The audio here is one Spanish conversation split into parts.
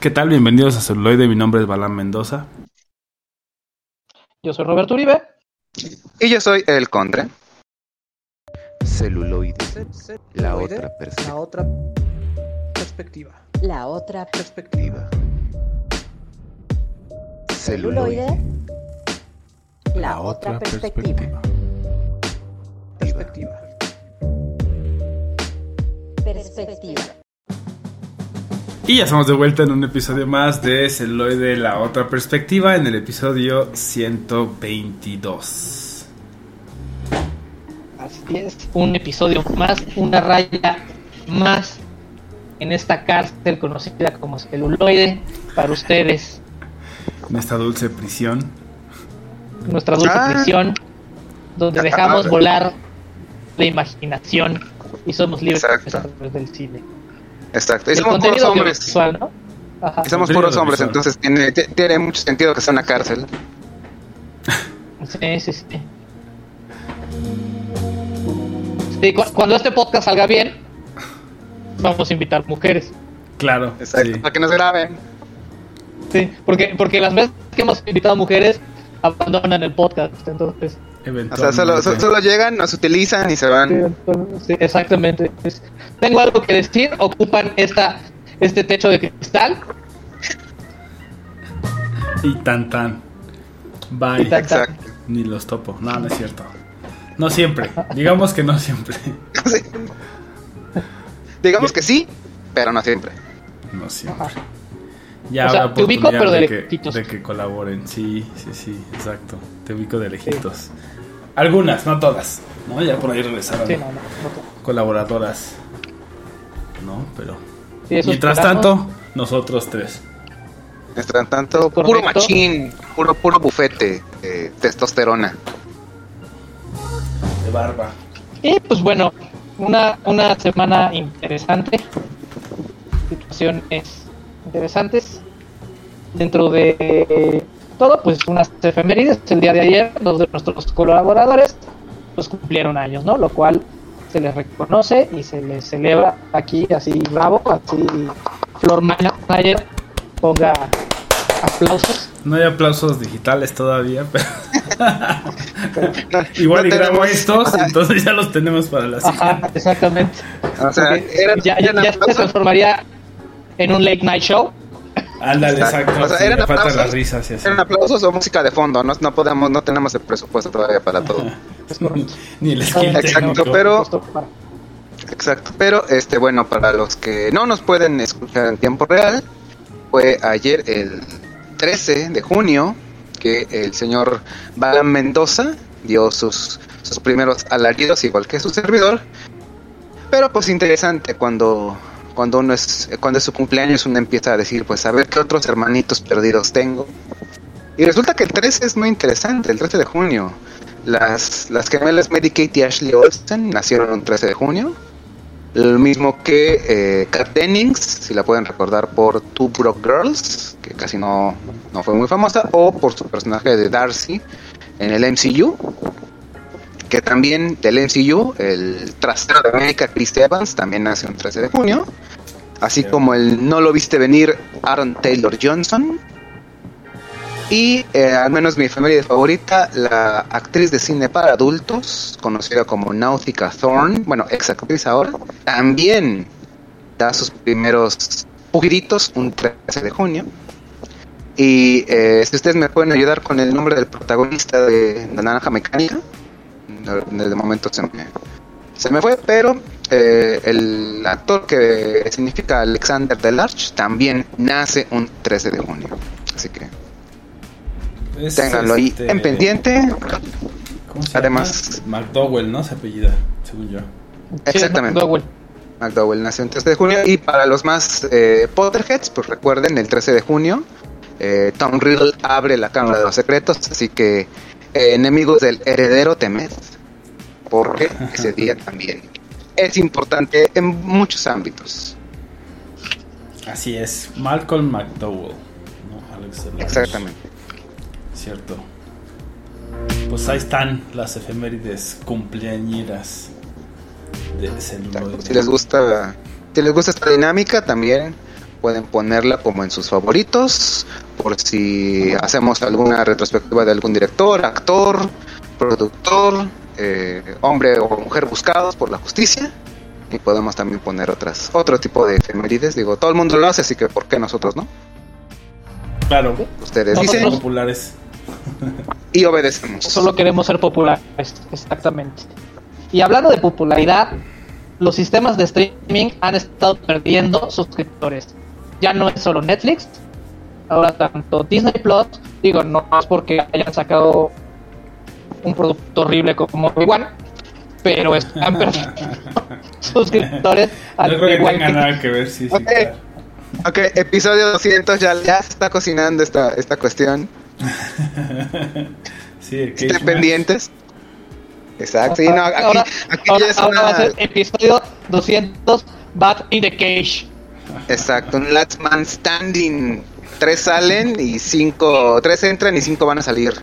¿Qué tal? Bienvenidos a Celuloide. Mi nombre es Balán Mendoza. Yo soy Roberto Uribe. Y yo soy El Contra. Celuloide. La otra perspectiva. La otra perspectiva. La otra Perspectiva. celuloide. La otra perspectiva. Perspectiva. Perspectiva. Y ya estamos de vuelta en un episodio más de Celuloide, la otra perspectiva, en el episodio 122. Así es. Un episodio más, una raya más en esta cárcel conocida como celuloide para ustedes. En esta dulce prisión. Nuestra dulce Ah. prisión donde dejamos volar la imaginación y somos libres Exacto. a través del cine. Exacto. Y somos puros hombres. audiovisual, ¿no? Ajá. Y somos puros hombres, entonces tiene, ti- tiene mucho sentido que sea una cárcel. Sí, sí, sí. Sí, cu- cuando este podcast salga bien, vamos a invitar mujeres. Claro. Exacto. sí. Para que nos graben. Sí, porque, porque las veces que hemos invitado mujeres abandonan el podcast, entonces. O sea, solo, so- solo llegan, nos utilizan y se van. sí, exactamente. Tengo algo que decir, ocupan esta este techo de cristal. Y tan tan. Bye. Y tan, tan. Exacto. Ni los topo. No, no es cierto. No siempre. Digamos que no siempre. Sí. Digamos que sí, pero no siempre. No siempre. Ajá. Ya O sea, habrá te ubico, pero de de, que, lejitos. de que colaboren. Sí, sí, sí, exacto. Te ubico de lejitos. Algunas, no todas. ¿No? Ya por ahí regresaron Sí, no, no, no. colaboradoras. ¿No? Pero. Sí, Mientras esperamos. tanto, nosotros tres. Mientras tanto, Correcto. puro machín, puro, puro bufete, de testosterona. De barba. Y pues bueno, una, una semana interesante. Situaciones interesantes. Dentro de todo, pues unas efemérides. El día de ayer, dos de nuestros colaboradores pues cumplieron años, ¿no? Lo cual se les reconoce y se les celebra aquí así bravo, así Flor Manager ponga aplausos. No hay aplausos digitales todavía, pero. No, Igual no y grabo estos, entonces ya los tenemos para la siguiente. Ajá, exactamente. O sea, ya, ya, se transformaría en un late night show. Ándale, Exacto. exacto. O sea, sí, eran aplausos. las risas y así. Eran aplausos o música de fondo, no, no podemos, no tenemos el presupuesto todavía para todo. Ni el Exacto, pero- Exacto, pero este bueno, para los que no nos pueden escuchar en tiempo real, fue ayer el 13 de junio que el señor Balan Mendoza dio sus, sus primeros alaridos, igual que su servidor. Pero pues interesante cuando cuando uno es cuando es su cumpleaños uno empieza a decir, pues a ver qué otros hermanitos perdidos tengo. Y resulta que el 13 es muy interesante, el 13 de junio. Las, las gemelas Mary Kate y Ashley Olsen nacieron un 13 de junio. Lo mismo que eh, Kat Dennings, si la pueden recordar por Two Broke Girls, que casi no, no fue muy famosa, o por su personaje de Darcy en el MCU, que también del MCU, el trasero de América, Chris Evans, también nació un 13 de junio, así como el no lo viste venir Aaron Taylor Johnson, y eh, al menos mi familia favorita, la actriz de cine para adultos, conocida como Nautica Thorne, bueno, ex actriz ahora, también da sus primeros pugritos un 13 de junio. Y eh, si ustedes me pueden ayudar con el nombre del protagonista de La Naranja Mecánica, de momento se me, se me fue, pero eh, el actor que significa Alexander Delarge también nace un 13 de junio. Así que Es, Ténganlo ahí este, en pendiente. ¿cómo se Además- llama? McDowell, ¿no? Se apellida, según yo. Exactamente. Sí, McDowell. McDowell nació el 13 de junio. Y para los más eh, Potterheads, pues recuerden, el 13 de junio, eh, Tom Riddle abre la Cámara de los Secretos. Así que, eh, enemigos del heredero, temed. Porque ese día también es importante en muchos ámbitos. Así es, Malcolm McDowell. ¿no? Alex. Exactamente. Cierto. Pues ahí están las efemérides cumpleañeras de celuloide. Si les gusta, si les gusta esta dinámica, también pueden ponerla como en sus favoritos, por si hacemos alguna retrospectiva de algún director, actor, productor, eh, hombre o mujer buscados por la justicia. Y podemos también poner otras, otro tipo de efemérides. Digo, todo el mundo lo hace, así que ¿por qué nosotros no? Claro. Ustedes Nosotros- dicen populares. y obedecemos. Solo queremos ser populares, exactamente. Y hablando de popularidad, los sistemas de streaming han estado perdiendo suscriptores. Ya no es solo Netflix, ahora tanto Disney Plus, digo, no es porque hayan sacado un producto horrible como Obi-Wan, pero están perdiendo suscriptores No al creo que tenga que- nada que ver, sí, sí. Ok. claro. Ok, episodio 200, ya, ya se está cocinando esta, esta cuestión. Sí, el Estén pendientes. Exacto, sí, no, aquí, ahora, aquí ahora- ya es ahora va a una... ser episodio 200 Bat in the Cage. Exacto, un last man standing. Tres salen y cinco... Tres entran y cinco van a salir.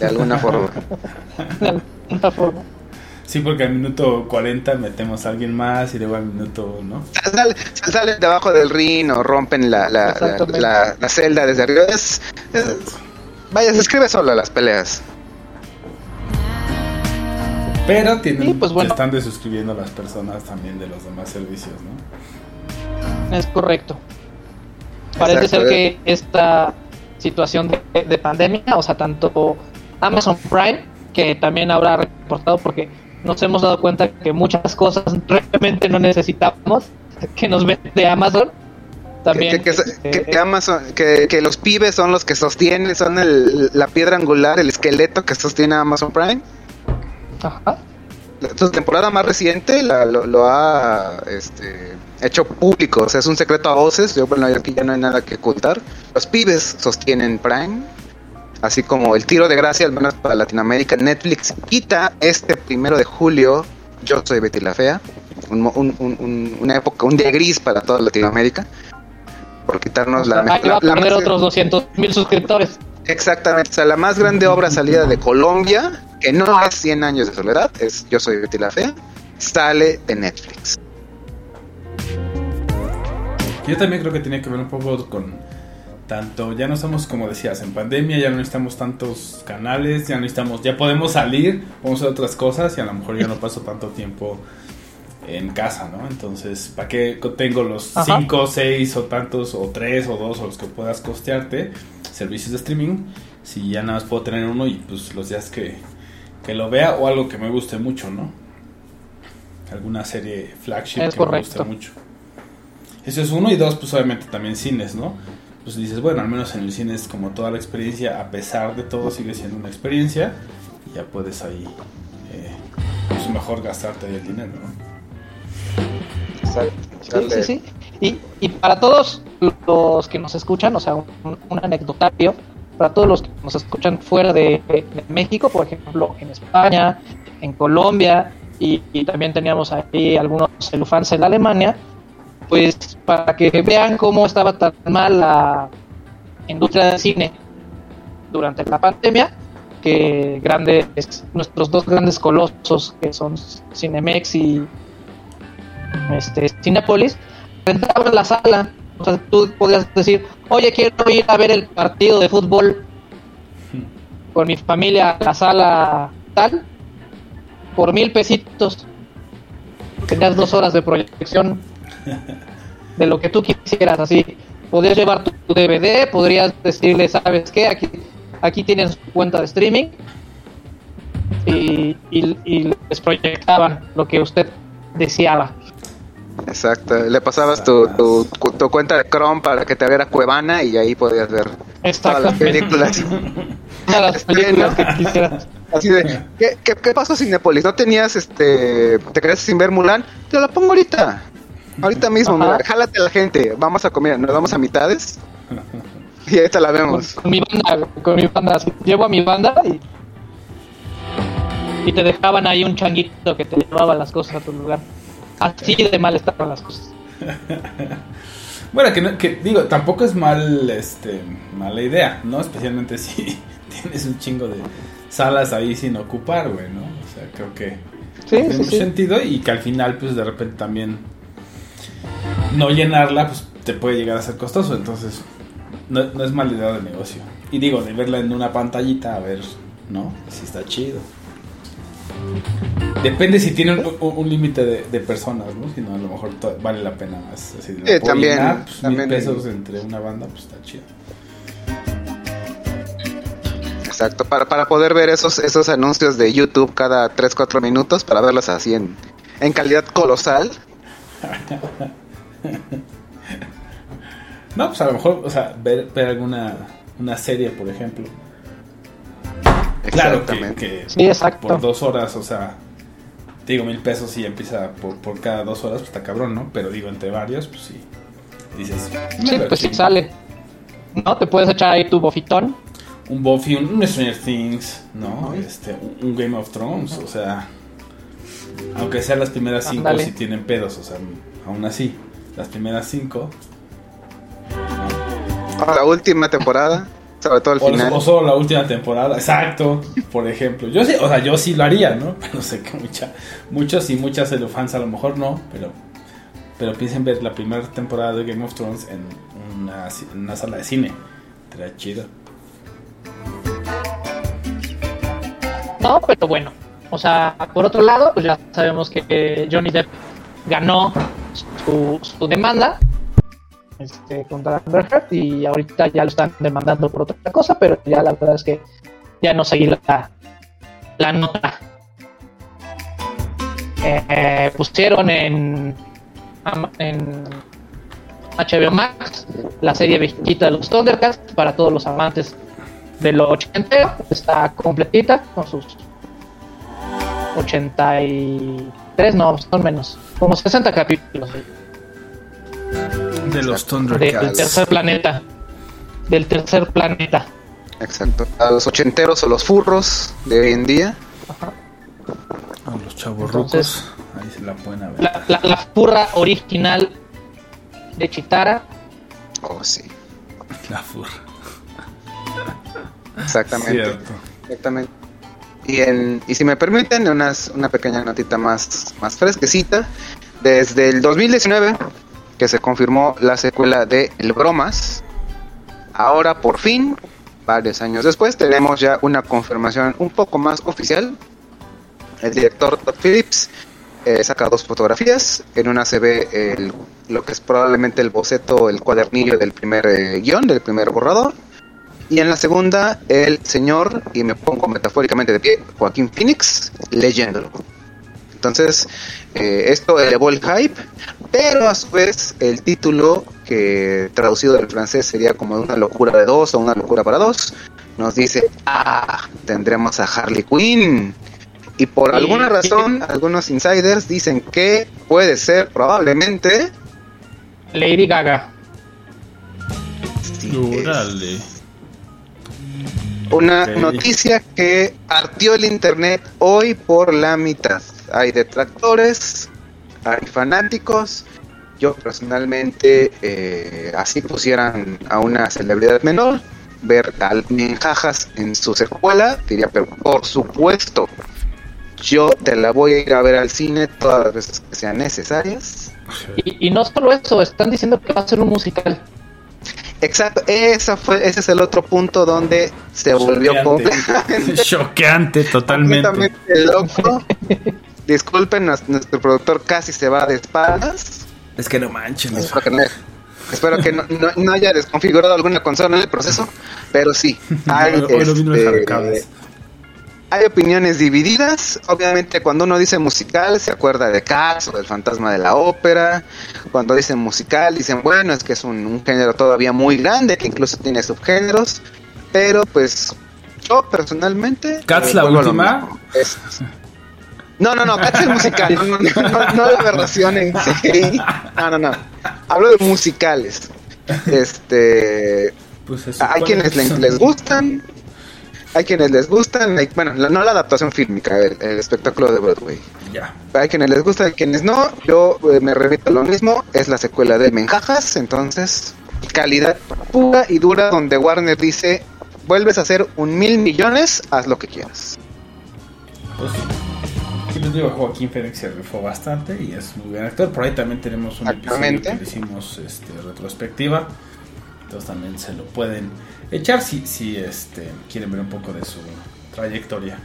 De alguna forma. de alguna forma. Sí, porque al minuto 40 metemos a alguien más y luego al minuto, ¿no? Sal- sal- salen debajo del ring o rompen la, la, la, Exactamente. la- la celda desde arriba. Es- es- vaya, se escribe solo las peleas. Pero tienen, Sí, pues bueno. están desuscribiendo a las personas también de los demás servicios, ¿no? Es correcto. Parece Exacto. ser que esta situación de, de pandemia, o sea, tanto Amazon Prime, que también habrá reportado porque nos hemos dado cuenta que muchas cosas realmente no necesitamos que nos vende Amazon. También que, que- este, que- que Amazon, que, los pibes son los que sostienen, son el- la piedra angular, el esqueleto que sostiene Amazon Prime. ajá. La- Su temporada más reciente la- lo, lo ha este, hecho público, o sea, es un secreto a voces. Yo, bueno, aquí ya no hay nada que ocultar. Los pibes sostienen Prime, así como el tiro de gracia, al menos para Latinoamérica. Netflix quita este primero de julio. Yo soy Betty la Fea, un, un- un- un- una época, un día gris para toda Latinoamérica, por quitarnos la, Ahí va a la- perder otros 200 mil suscriptores. Exactamente, o sea, la más grande obra salida de Colombia, que no es 100 años de soledad, es Yo soy Betty la Fea, sale de Netflix. Yo también creo que tiene que ver un poco con tanto, ya no estamos como decías, en pandemia, ya no necesitamos tantos canales, ya no necesitamos, ya podemos salir, podemos hacer otras cosas y a lo mejor ya no paso tanto tiempo en casa, ¿no? Entonces, ¿para qué tengo los Ajá. 5, 6 o tantos, o 3 o 2 o los que puedas costearte, servicios de streaming, si ya nada más puedo tener uno y pues los días que, que lo vea o algo que me guste mucho, ¿no? Alguna serie flagship Es que me guste mucho. Eso es uno y dos, pues obviamente también cines, ¿no? Pues dices, bueno, al menos en el cine es como toda la experiencia, a pesar de todo sigue siendo una experiencia y ya puedes ahí, eh, pues mejor gastarte ahí el dinero, ¿no? Sí, sí, sí. Y, y para todos los que nos escuchan, o sea, un, un anecdotario, para todos los que nos escuchan fuera de, de México, por ejemplo, en España, en Colombia, y, y también teníamos ahí algunos celufans en Alemania, pues para que vean cómo estaba tan mal la industria del cine durante la pandemia, que grandes, nuestros dos grandes colosos, que son Cinemex y este, Cinepolis, rentaban la sala. O sea, tú podías decir, oye, quiero ir a ver el partido de fútbol con mi familia a la sala tal, por mil pesitos. Tenías dos horas de proyección de lo que tú quisieras, así. Podrías llevar tu, DVD, podrías decirle, ¿sabes qué? Aquí, aquí tienes cuenta de streaming. Y, y- y les proyectaban lo que usted deseaba. Exacto, le pasabas tu, tu, tu cuenta de Chrome para que te viera Cuevana y ahí podías ver todas las películas. Todas las películas que quisieras. Así de, ¿qué, qué, qué pasó Cinepolis? ¿No tenías, este, te quedaste sin ver Mulan? Te la pongo ahorita. Ahorita mismo, mira, jálate a la gente. Vamos a comer, nos vamos a mitades. Y ahorita la vemos. con mi banda, con mi banda, llevo a mi banda y, y te dejaban ahí un changuito que te llevaba las cosas a tu lugar. Así de mal estaban las cosas. Bueno, que, no- que digo, tampoco es mal, este, mala idea, ¿no? Especialmente si tienes un chingo de salas ahí sin ocupar, güey, ¿no? O sea, creo que Sí, tiene sí, mucho sí. sentido y que al final, pues de repente también no llenarla, pues te puede llegar a ser costoso. Entonces, no, no es mala idea de negocio. Y digo, de verla en una pantallita, a ver, ¿no? Si está chido. Depende si tiene un, un- un límite de, de personas, ¿no? Si no, a lo mejor vale la pena más. Así, la también, pues, también. mil pesos entre una banda, pues está chido. Exacto, para, para poder ver esos, esos anuncios de YouTube cada 3-4 minutos, para verlos así en, en calidad colosal. No, pues a lo mejor, o sea, ver, ver alguna una serie, por ejemplo. Claro que, Sí, exacto. por dos horas, o sea, digo mil pesos y empieza por, por cada dos horas, pues está cabrón, ¿no? Pero digo, entre varios, pues sí. Dices, Sí, "Me pues sí divertí". sale. ¿No? Te puedes echar ahí tu bofitón. Un Buffy, un, un Stranger Things, ¿no? Este, un, un Game of Thrones, o sea, aunque sean las primeras cinco Ándale. si tienen pedos, o sea, aún así, las primeras cinco. ¿no? La última temporada, sobre todo el O, final. o solo la última temporada, exacto, por ejemplo. Yo sí, o sea, yo sí lo haría, ¿no? Pero sé que mucha, muchos y muchas de los fans a lo mejor no, pero pero piensen ver la primera temporada de Game of Thrones en una, en una sala de cine. Estaría chido. No, pero bueno. O sea, por otro lado, pues ya sabemos que Johnny Depp ganó su, su demanda este, contra Amber Heard y ahorita ya lo están demandando por otra cosa, pero ya la verdad es que ya no seguí la, nota. Eh, pusieron en, en HBO Max la serie viejita de los Thundercats para todos los amantes de lo ochentero. Está completita con sus 83, no, son menos, como 60 capítulos De los de- del tercer planeta. Del tercer planeta. Exacto. A los ochenteros o los furros de hoy en día. A los chavos Entonces- rucos, ahí se la pueden ver. La, la, la furra original de Chitara. Oh, sí. La furra. Exactamente. Cierto. Exactamente. Y, en, y si me permiten, una pequeña notita más, más fresquecita. Desde el 2019, que se confirmó la secuela de El Bromas, ahora por fin, varios años después, tenemos ya una confirmación un poco más oficial. El director Todd Phillips eh, saca dos fotografías. En una se ve el- lo que es probablemente el boceto, el cuadernillo del primer eh, guion, del primer borrador. Y en la segunda, el señor, y me pongo metafóricamente de pie, Joaquín Phoenix, leyéndolo. Entonces, eh, esto elevó el hype, pero a su vez el título, que traducido del francés sería como una locura de dos o una locura para dos, nos dice, ah, tendremos a Harley Quinn. Y por alguna razón, algunos insiders dicen que puede ser probablemente... Lady Gaga. sí. Una noticia que partió el internet hoy por la mitad. Hay detractores, hay fanáticos. Yo personalmente, eh, así pusieran a una celebridad menor, ver al Menjajas en su secuela, diría, pero por supuesto, yo te la voy a ir a ver al cine todas las veces que sean necesarias. Y, y no solo eso, están diciendo que va a ser un musical. Exacto, esa fue, ese es el otro punto donde se volvió completamente Choqueante, totalmente. completamente loco. Disculpen, nues- nuestro productor casi se va de espaldas. Es que no manchen. Espero que no, espero que no, no- no haya desconfigurado alguna consola en el proceso, pero sí, hay, no este. Hay opiniones divididas. Obviamente, cuando uno dice musical, se acuerda de Cats o del fantasma de la ópera. Cuando dicen musical, dicen, bueno, es que es un, un género todavía muy grande, que incluso tiene subgéneros. Pero pues, yo personalmente. ¿Cats eh, la última? Es- No, no, no, Cats es musical, no, no, no, la aberración en sí. No, no, no. Hablo de musicales. Este. Pues eso, Hay ¿cuál quienes es? le- les gustan, hay quienes les gustan, hay- bueno, la- no la adaptación fílmica, el, el espectáculo de Broadway. Ya. Hay quienes les gusta, hay quienes no. Yo eh, me repito lo mismo, es la secuela de Menjajas, entonces calidad pura y dura donde Warner dice, vuelves a hacer un mil millones, haz lo que quieras. Pues sí. Sí, Yo digo, Joaquín Phoenix se rifó bastante y es muy buen actor. Por ahí también tenemos un episodio que le hicimos este, retrospectiva. Entonces también se lo pueden echar si, si este, quieren ver un poco de su trayectoria.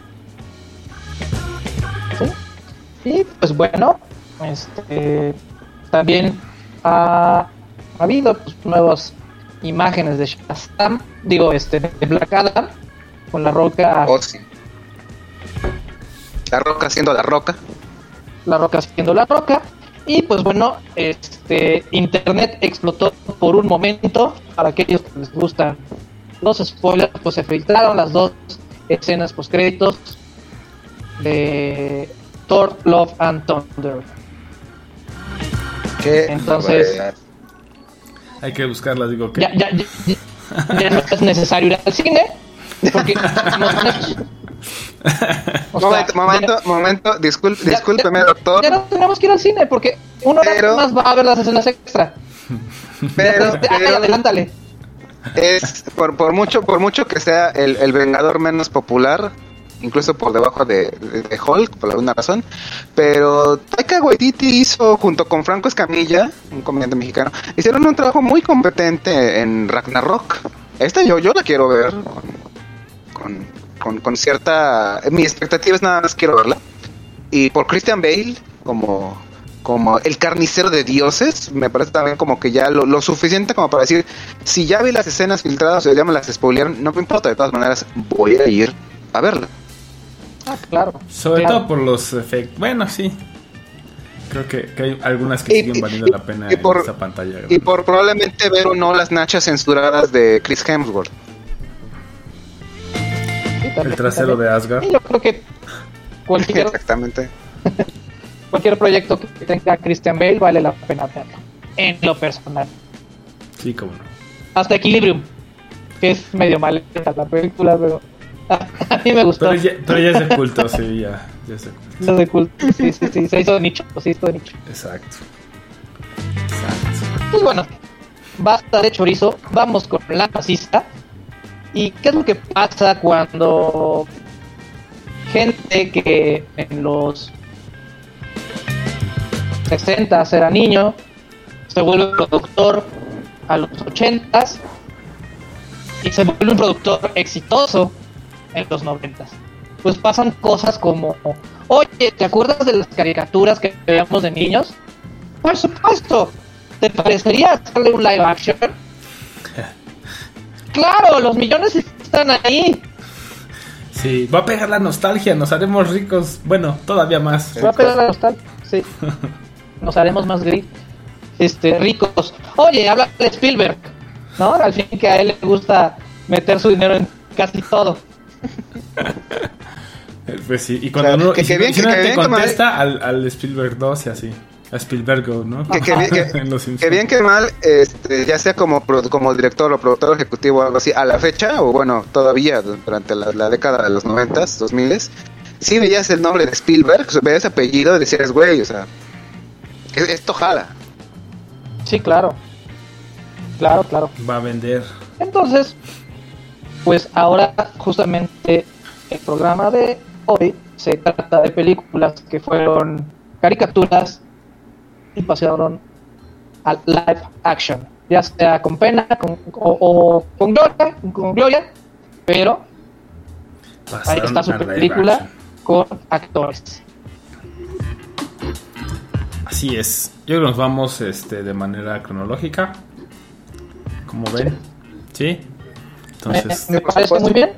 ¿sí? Y pues bueno, este, también ha, ha habido pues, nuevas imágenes de Shazam, digo, este, de Black Adam, con la roca, Oh, sí. La roca siendo la roca. la roca siendo la roca. Y pues bueno, este internet explotó por un momento. Para aquellos que les gustan los spoilers, pues se filtraron las dos escenas post créditos de Thor, Love and Thunder. Que, Entonces- Hay que buscarlas, digo que... Ya, ya, ya, ya- ya no es necesario ir al cine. Porque o sea, momento, momento, momento, discul- ya- discúlpeme, ya- doctor, Ya no tenemos que ir al cine porque uno Pero- más va a ver las escenas extra. pero, Ay, pero adelántale. Es por, por mucho, por mucho que sea el, el vengador menos popular, incluso por debajo de, de- Hulk, por alguna razón, pero Taika Waititi hizo junto con Franco Escamilla, un comediante mexicano, hicieron un trabajo muy competente en Ragnarok. Esta yo, yo la quiero ver con, con, con- con cierta... Mi expectativa es nada más quiero verla. Y por Christian Bale, como, como el carnicero de dioses, me parece también como que ya lo, lo suficiente como para decir, si ya vi las escenas filtradas o ya me las spoilearon, no me importa, de todas maneras voy a ir a verla. Ah, claro. Sobre Claro. todo por los efectos. Bueno, sí. Creo que, que hay algunas que Y- siguen y- valiendo la pena y por- en esta pantalla. Y por probablemente ver o no las nachas censuradas de Chris Hemsworth. Sí, también, El trasero también. de Asgard. Yo creo que cualquier, Exactamente. cualquier proyecto que tenga Christian Bale vale la pena verlo. En lo personal. Sí, como no. Hasta Equilibrium, que es medio mal la película, pero a mí me gustó. Pero ya, pero ya es de culto, sí, ya, ya es de culto. Lo de culto. Sí, sí, sí, se hizo de nicho, se hizo de nicho. Exacto. Exacto. Pues bueno, basta de chorizo, vamos con la fascista. ¿Y qué es lo que pasa cuando gente que en los 60 era niño, se vuelve productor a los 80 y se vuelve un productor exitoso en los 90? Pues pasan cosas como, oye, ¿te acuerdas de las caricaturas que veíamos de niños? Por supuesto. ¿Te parecería hacerle un live action? claro, los millones están ahí. Sí, va a pegar la nostalgia, nos haremos ricos. Bueno, todavía más. Va a pegar la nostalgia. Sí. Nos haremos más gri- este, ricos. Oye, habla de Spielberg. ¿No? Al fin que a él le gusta meter su dinero en casi todo. Eh, Pues sí, y cuando O sea, uno, que- bien- y si que- uno que te bien que mal- contesta al, al Spielberg 2 y así. A Spielberg, ¿no? Que, que bien, que- bien mal, este, ya sea como, director o productor ejecutivo o algo así, a la fecha, o bueno, todavía durante la, la década de los noventas, dos miles, sí veías el nombre de Spielberg, veías apellido y decías, güey, o sea, esto jala. Sí, claro. Claro, claro. Va a vender. Entonces, pues ahora justamente el programa de hoy se trata de películas que fueron caricaturas y pasaron al live action, ya sea con pena con, o, o con gloria, con gloria, pero ahí Pasaron está su a película action. con actores. Así es. Yo creo que nos vamos este, de manera cronológica. Como ven. ¿Sí? Me, Entonces, me parece muy bien.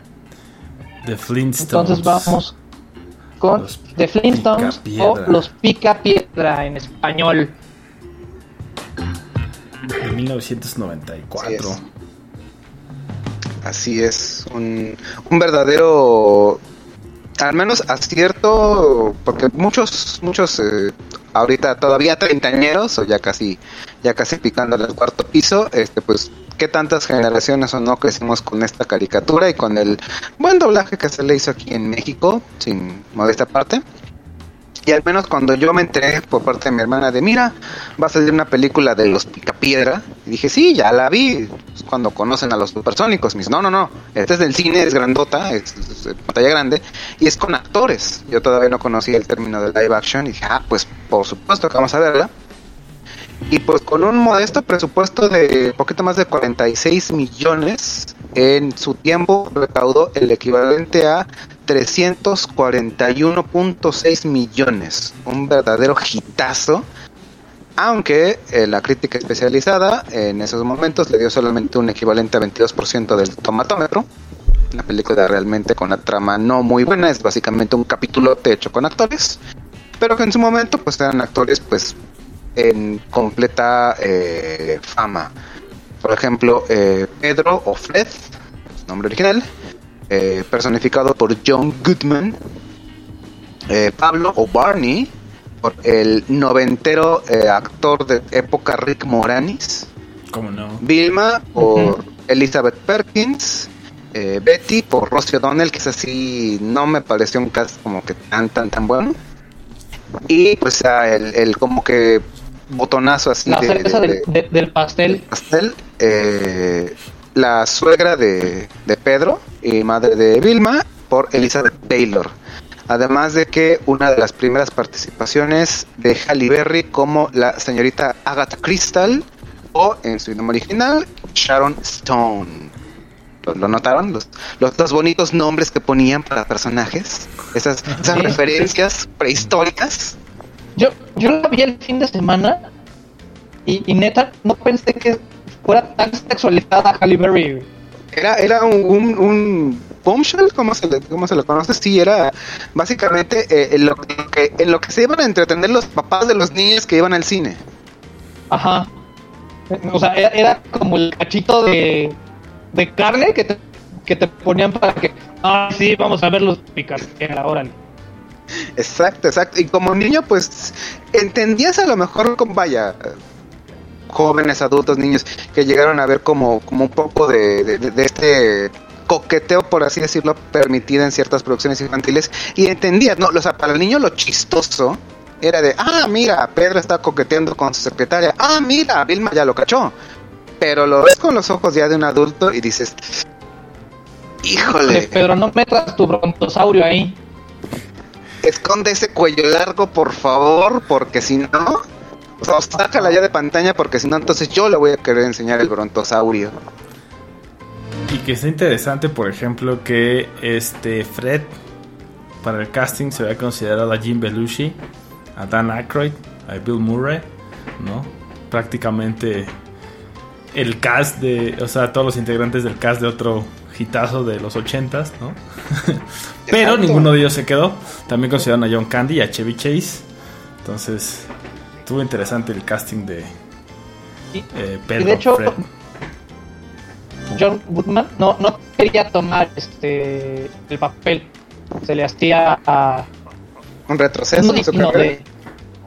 The Flintstones. Entonces vamos con Los The Flintstones o. Los Pica Piedra en español. De 1994. Así es. Así es, un, un verdadero, al menos acierto, porque muchos, muchos eh, ahorita todavía treintañeros o ya casi, ya casi picando el cuarto piso, este, pues, qué tantas generaciones o no crecimos con esta caricatura y con el buen doblaje que se le hizo aquí en México, sin modesta parte. Y al menos cuando yo me enteré por parte de mi hermana de, mira, va a salir una película de los Picapiedra, y dije, sí, ya la vi, Es cuando conocen a los supersónicos. Me dice, no, no, no, este es del cine, es grandota, es, es pantalla grande, y es con actores. Yo todavía no conocía el término de live action, y dije, ah, pues por supuesto que vamos a verla. Y pues con un modesto presupuesto de poquito más de 46 millones, en su tiempo recaudó el equivalente a 341.6 millones. Un verdadero hitazo. Aunque eh, la crítica especializada en esos momentos le dio solamente un equivalente a 22% del tomatómetro. La película realmente con la trama no muy buena, es básicamente un capítulo hecho con actores, pero que en su momento pues eran actores pues en completa eh, fama. Por ejemplo, eh, Pedro o Fred, nombre original, eh, personificado por John Goodman. Eh, Pablo o Barney, por el noventero eh, actor de época Rick Moranis. ¿Cómo no? Vilma por. Elizabeth Perkins. eh, Betty por Rosie O'Donnell, que es así, no me pareció un cast como que tan, tan, tan bueno. Y pues el, el como que botonazo así La de- cereza de- del, de- del pastel. pastel, eh, la suegra de, de Pedro y madre de Vilma por Elizabeth Taylor. Además de que una de las primeras participaciones de Halle Berry como la señorita Agatha Crystal o en su idioma original Sharon Stone. ¿Lo, lo notaron? Los, los, los bonitos nombres que ponían para personajes. Esas, esas Sí. referencias prehistóricas. Yo, yo la vi el fin de semana y, y neta no pensé que fuera tan sexualizada Halle Berry. Era, era un, un, un bombshell, ¿cómo se, le, ¿cómo se le conoce? Sí, era básicamente eh, en, lo que, en lo que se iban a entretener los papás de los niños que iban al cine. Ajá. O sea, era, era como el cachito de, de carne que te, que te ponían para que, ah, sí, vamos a ver los picar. Órale. Exacto, exacto. Y como niño, pues entendías a lo mejor, como vaya, jóvenes, adultos, niños que llegaron a ver como, como un poco de, de, de este coqueteo, por así decirlo, permitido en ciertas producciones infantiles. Y entendías, ¿no? O sea, para el niño lo chistoso era de, ah, mira, Pedro está coqueteando con su secretaria. Ah, mira, Vilma ya lo cachó. Pero lo ves con los ojos ya de un adulto y dices, híjole, Pedro, no metas tu brontosaurio ahí. esconde ese cuello largo, por favor, porque si no, sácala ya de pantalla, porque si no, entonces yo le voy a querer enseñar el brontosaurio. Y que está interesante, por ejemplo, que este Fred para el casting se había considerado a Jim Belushi, a Dan Aykroyd, a Bill Murray, ¿no? Prácticamente el cast de, o sea, todos los integrantes del cast de otro hitazo de los ochentas, ¿no? Pero ninguno de ellos se quedó. También consideraron a John Candy y a Chevy Chase. Entonces, estuvo interesante el casting de Y, eh, y Pedro de hecho, Fred. John Goodman no, no quería tomar este el papel. Se le hacía a Un retroceso no digno de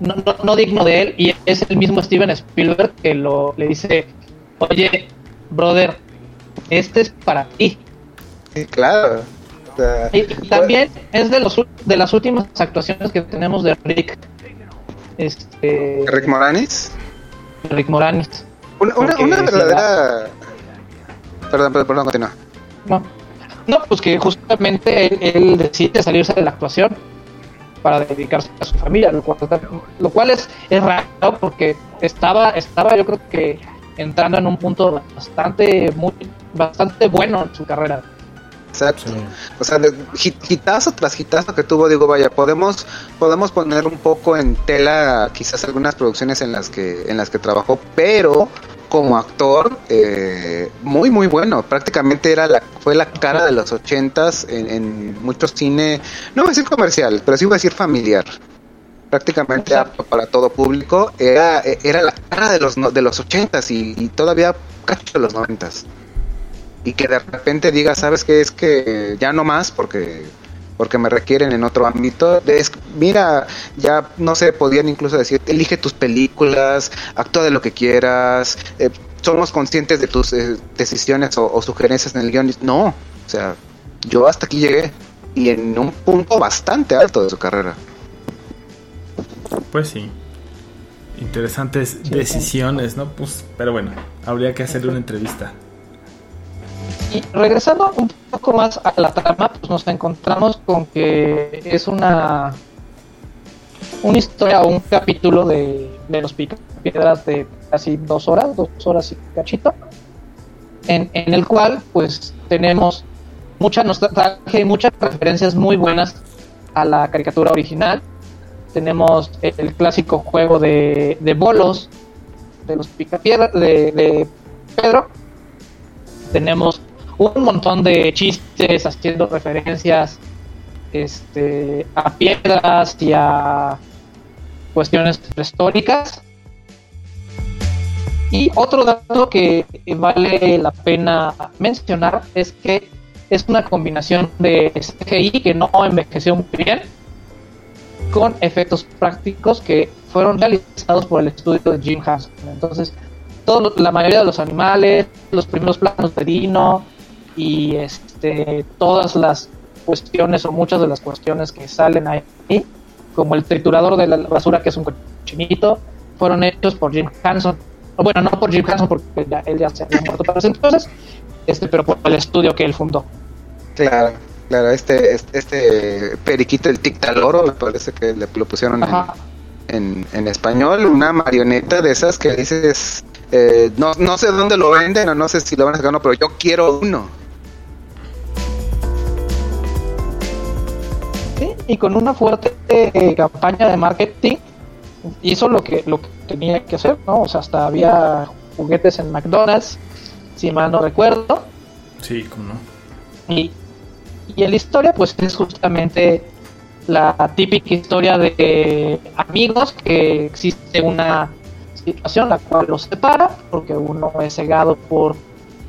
no, no- no digno de él y es el mismo Steven Spielberg que lo le dice oye brother este es para ti Sí, claro. O sea, y, y también es de los de las últimas actuaciones que tenemos de Rick este Rick Moranis. Rick Moranis Una, una, verdadera. Perdón, perdón, perdón, continúa. no no pues que justamente él, él decide salirse de la actuación para dedicarse a su familia lo cual, lo cual es, es raro porque estaba estaba yo creo que entrando en un punto bastante muy bastante bueno en su carrera Exacto. Sí. O sea, de hit- hitazo tras hitazo que tuvo, digo, vaya, podemos podemos poner un poco en tela quizás algunas producciones en las que en las que trabajó, pero como actor eh, muy muy bueno, prácticamente era la fue la cara de los ochentas en, en mucho cine, no voy a decir comercial, pero sí voy a decir familiar. Prácticamente apto para todo público, era era la cara de los de los ochentas y, y todavía cacho de los noventas y que de repente diga, sabes que es que ya no más porque porque me requieren en otro ámbito. Es, mira, ya no sé, podían incluso decir, elige tus películas, actúa de lo que quieras, eh, somos conscientes de tus eh, decisiones o, o sugerencias en el guion. No, o sea, yo hasta aquí llegué y en un punto bastante alto de su carrera. Pues sí. Interesantes decisiones, ¿no? Pues, pero bueno, habría que hacerle una entrevista. Y regresando un poco más a la trama, pues nos encontramos con que es una una historia o un capítulo de, de los piedras de casi dos horas, dos horas y cachito, en, en el cual pues tenemos mucha nostalgia y muchas referencias muy buenas a la caricatura original. Tenemos el clásico juego de, de bolos de los picapiedras de, de Pedro. Tenemos un montón de chistes haciendo referencias este, a piedras y a cuestiones históricas. Y otro dato que vale la pena mencionar es que es una combinación de CGI que no envejeció muy bien con efectos prácticos que fueron realizados por el estudio de Jim Henson. Entonces, todo, la mayoría de los animales, los primeros planos de Dino y este, todas las cuestiones o muchas de las cuestiones que salen ahí, como el triturador de la basura que es un cochinito, fueron hechos por Jim Henson. Bueno, no por Jim Henson porque él ya se había muerto para ese entonces, este, pero por el estudio que él fundó. Claro, claro, este, este, este periquito, el Tictaloro, me parece que le, lo pusieron en, en, español, una marioneta de esas que dices, eh, no, no sé dónde lo venden o no sé si lo van a sacar, no, pero yo quiero uno. Y con una fuerte eh, campaña de marketing hizo lo que, lo que tenía que hacer, ¿no? O sea, hasta había juguetes en McDonald's, si mal no recuerdo. Sí, como no. Y, y en la historia, pues es justamente la típica historia de amigos que existe una situación la cual los separa porque uno es cegado por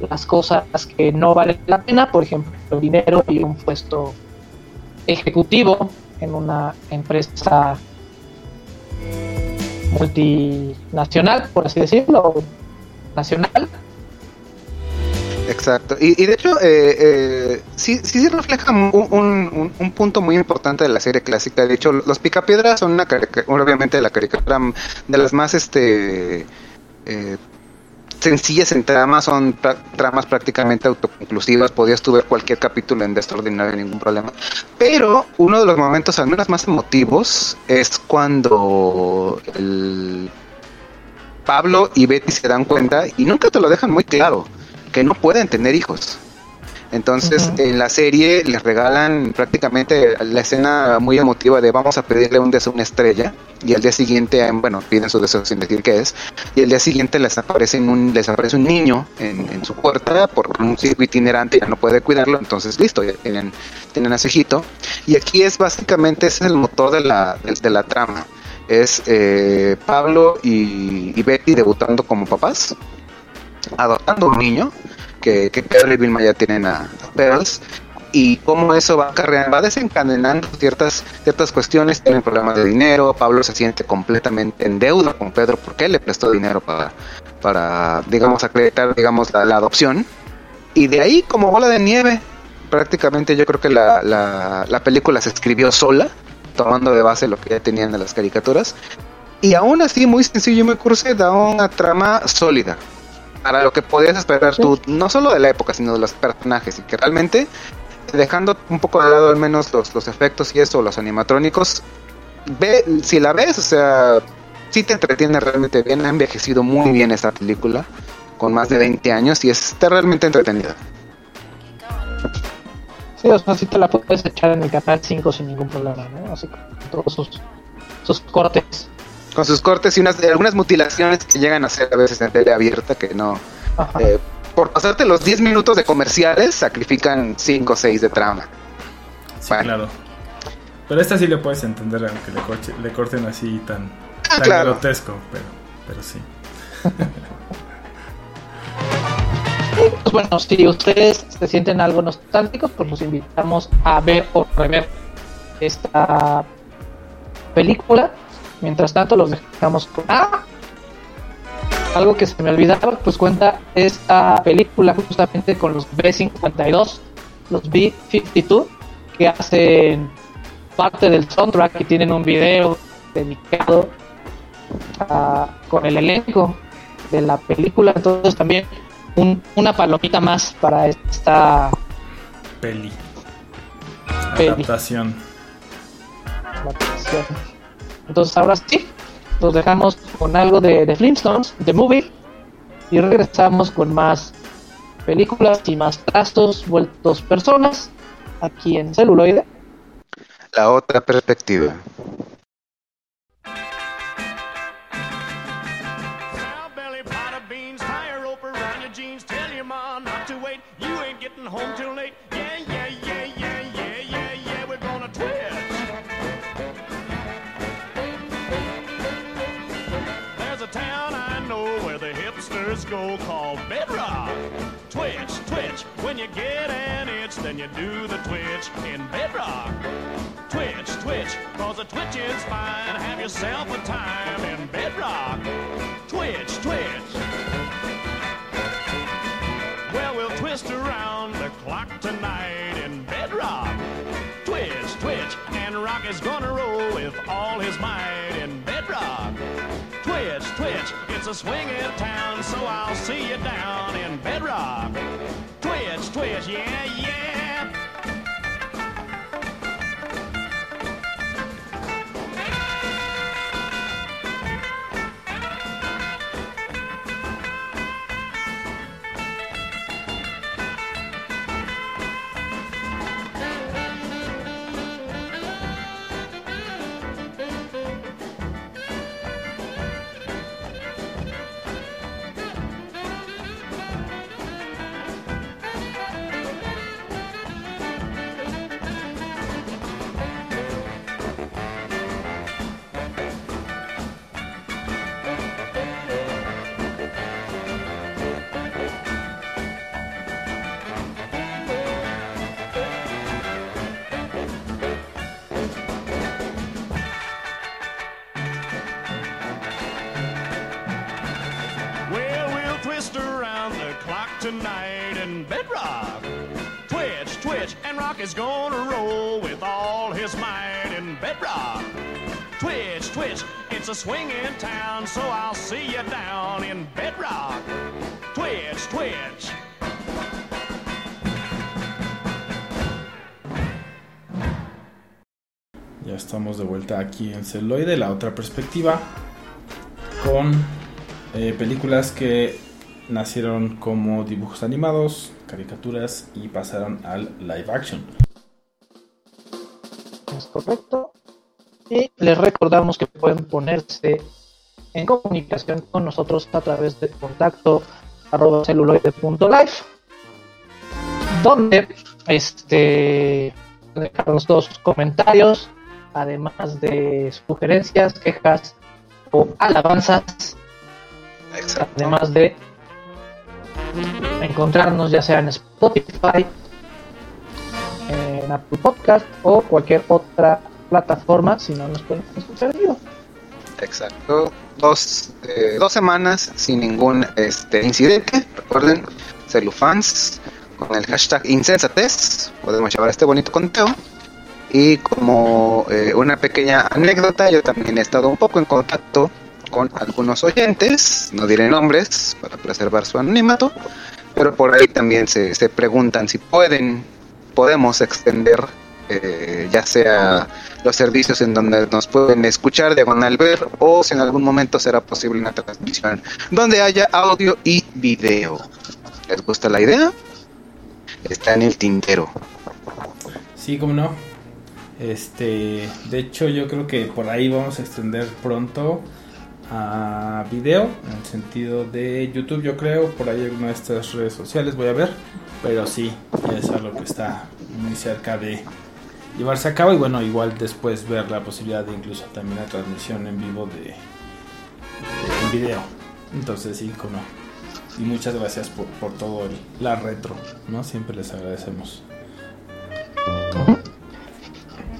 las cosas que no valen la pena, por ejemplo, el dinero y un puesto ejecutivo en una empresa multinacional, por así decirlo, nacional, Exacto. Y, de hecho, eh, eh, sí, sí refleja un, un, punto muy importante de la serie clásica. De hecho, los Picapiedras son una obviamente la caricatura de las más este eh, sencillas en trama, son tramas prácticamente autoconclusivas. Podías tu ver cualquier capítulo en The Extraordinario ningún problema. Pero uno de los momentos, al menos más emotivos, es cuando el Pablo y Betty se dan cuenta y nunca te lo dejan muy claro que no pueden tener hijos. Entonces, en la serie les regalan prácticamente la escena muy emotiva de vamos a pedirle un deseo a una estrella y al día siguiente, bueno, piden su deseo sin decir qué es, y al día siguiente les aparece un, les aparece un niño en, su puerta por un circuito itinerante, ya no puede cuidarlo, entonces listo, ya tienen, tienen a su hijito. Y aquí es básicamente, es el motor de la, de, la trama. Es eh, Pablo y, y Betty debutando como papás adoptando un niño, que, Pedro y Vilma ya tienen a, Pearls, y cómo eso va, va desencadenando ciertas, ciertas cuestiones, tienen problemas de dinero, Pablo se siente completamente en deuda con Pedro porque le prestó dinero para, para digamos, acreditar, digamos, la, adopción, y de ahí como bola de nieve, prácticamente yo creo que la, la, la película se escribió sola, tomando de base lo que ya tenían de las caricaturas, y aún así muy sencillo y muy cursi, da una trama sólida para lo que podías esperar tú, no solo de la época, sino de los personajes, y que realmente, dejando un poco de lado al menos los, los efectos y eso, los animatrónicos, ve, si la ves, o sea, sí te entretiene realmente bien, ha envejecido muy bien esta película, con más de 20 años, y está realmente entretenida. Sí, o sea, sí te la puedes echar en el canal 5 sin ningún problema, ¿no? Así con todos sus, sus cortes con sus cortes y unas, algunas mutilaciones que llegan a ser a veces en tele abierta que no. Eh, por pasarte los 10 minutos de comerciales, sacrifican 5 o 6 de trama. Sí, claro. Pero esta sí le puedes entender, aunque le, le corten así tan, ah, grotesco, pero, pero sí. pues bueno, si ustedes se sienten algo nostálgicos, pues los invitamos a ver o rever esta película Mientras tanto, los dejamos con. ¡Ah! Algo que se me olvidaba, pues cuenta esta película justamente con los B52, los B52, que hacen parte del soundtrack y tienen un video dedicado a- con el elenco de la película. Entonces también un- una palomita más para esta Peli. Peli. Adaptación. adaptación. Entonces ahora sí, nos dejamos con algo de, de Flintstones, The Movie, y regresamos con más películas y más trazos vueltos personas aquí en celuloide. La otra perspectiva. When you get an itch, then you do the twitch in Bedrock. Twitch, twitch, cause a twitching's fine. Have yourself a time in Bedrock. Twitch, twitch. Well, we'll twist around the clock tonight in Bedrock. Twitch, twitch, and Rock is gonna roll with all his might in Bedrock. Twitch, twitch, it's a swinging town, so I'll see you down in Bedrock. Twitch, twitch, yeah, yeah. A swinging town, so I'll see you down in Bedrock. Twitch, twitch. Ya estamos de vuelta aquí en Celoide, la otra perspectiva, con eh, películas que nacieron como dibujos animados, caricaturas y pasaron al live action. Es correcto. Y les recordamos que pueden ponerse en comunicación con nosotros a través de contacto arroba celuloide.life donde este dejarnos todos sus comentarios además de sugerencias, quejas o alabanzas Exacto. además de encontrarnos ya sea en Spotify, en Apple Podcast o cualquier otra plataforma si no nos escuchar en vivo. Exacto. Dos, eh, dos semanas sin ningún este, incidente. Recuerden, celufans con el hashtag insensatez. Podemos llevar este bonito conteo. Y como eh, una pequeña anécdota, yo también he estado un poco en contacto con algunos oyentes, no diré nombres para preservar su anonimato, pero por ahí también se, se preguntan si pueden, podemos extender eh, ya sea los servicios en donde nos pueden escuchar, diagonal ver, o si en algún momento será posible una transmisión donde haya audio y video. ¿Les gusta la idea? Está en el tintero. Sí, como no. Este, de hecho, yo creo que por ahí vamos a extender pronto a video, en el sentido de YouTube, yo creo, por ahí alguna de estas redes sociales voy a ver, pero sí, es algo que está muy cerca de llevarse a cabo y bueno, igual después ver la posibilidad de incluso también la transmisión en vivo de, en video. Entonces sí, como. Y muchas gracias por, por todo el- la retro, ¿no? Siempre les agradecemos.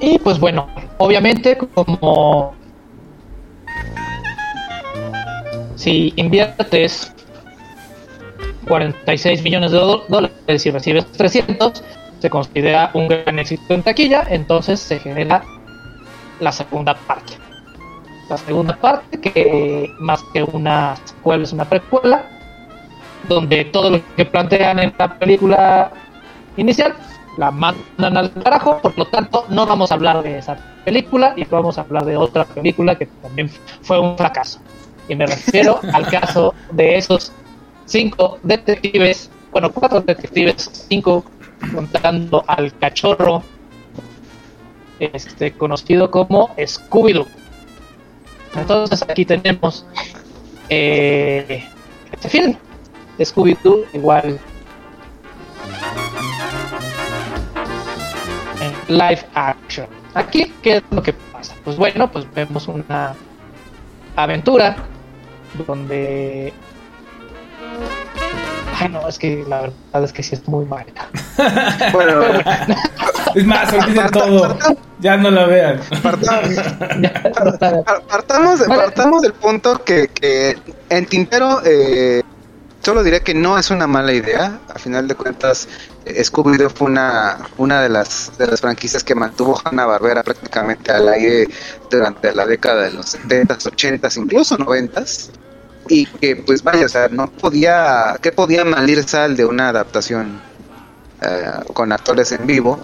Y pues bueno, obviamente como si inviertes 46 millones de dólares y recibes 300, se considera un gran éxito en taquilla, entonces se genera la segunda parte. la segunda parte, que más que una secuela es una precuela, donde todo lo que plantean en la película inicial la mandan al carajo, por lo tanto no vamos a hablar de esa película y vamos a hablar de otra película que también fue un fracaso. Y me refiero al caso de esos cinco detectives, bueno, cuatro detectives, cinco contando al cachorro, este conocido como Scooby-Doo. Entonces aquí tenemos eh, este film, Scooby-Doo, igual en live action. Aquí, ¿qué es lo que pasa? Pues bueno, pues vemos una aventura donde... Ay, no, es que la verdad es que sí es muy mala. Bueno, Es más, olviden todo. Ya no la vean. partamos, partamos, partamos del punto que, que en Tintero eh, solo diré que no es una mala idea. A final de cuentas, eh, Scooby-Doo fue una, una de, las, de las franquicias que mantuvo Hanna-Barbera prácticamente al aire durante la década de los 70s, 80s, incluso 90s. Y que, pues vaya, o sea, no podía, ¿qué podía malir sal de una adaptación eh, con actores en vivo?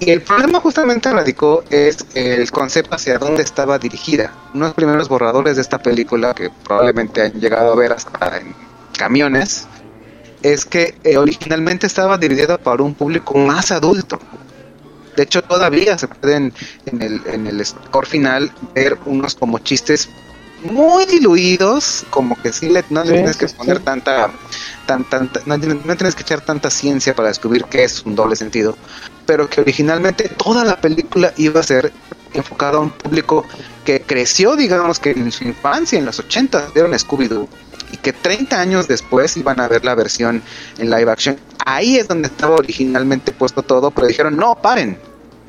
Y el problema justamente radicó es el concepto hacia dónde estaba dirigida. Unos primeros borradores de esta película, que probablemente han llegado a ver hasta en camiones, es que eh, originalmente estaba dirigida para un público más adulto. De hecho, todavía se pueden en el, en el score final ver unos como chistes muy diluidos, como que sí le, no le Sí, tienes que poner sí. tanta, tan, tanta- no, no tienes que echar tanta ciencia para descubrir qué es un doble sentido, pero que originalmente toda la película iba a ser enfocada a un público que creció, digamos que en su infancia, en los 80, vieron Scooby-Doo, y que 30 años después iban a ver la versión en live action. Ahí es donde estaba originalmente puesto todo, pero dijeron, no, paren,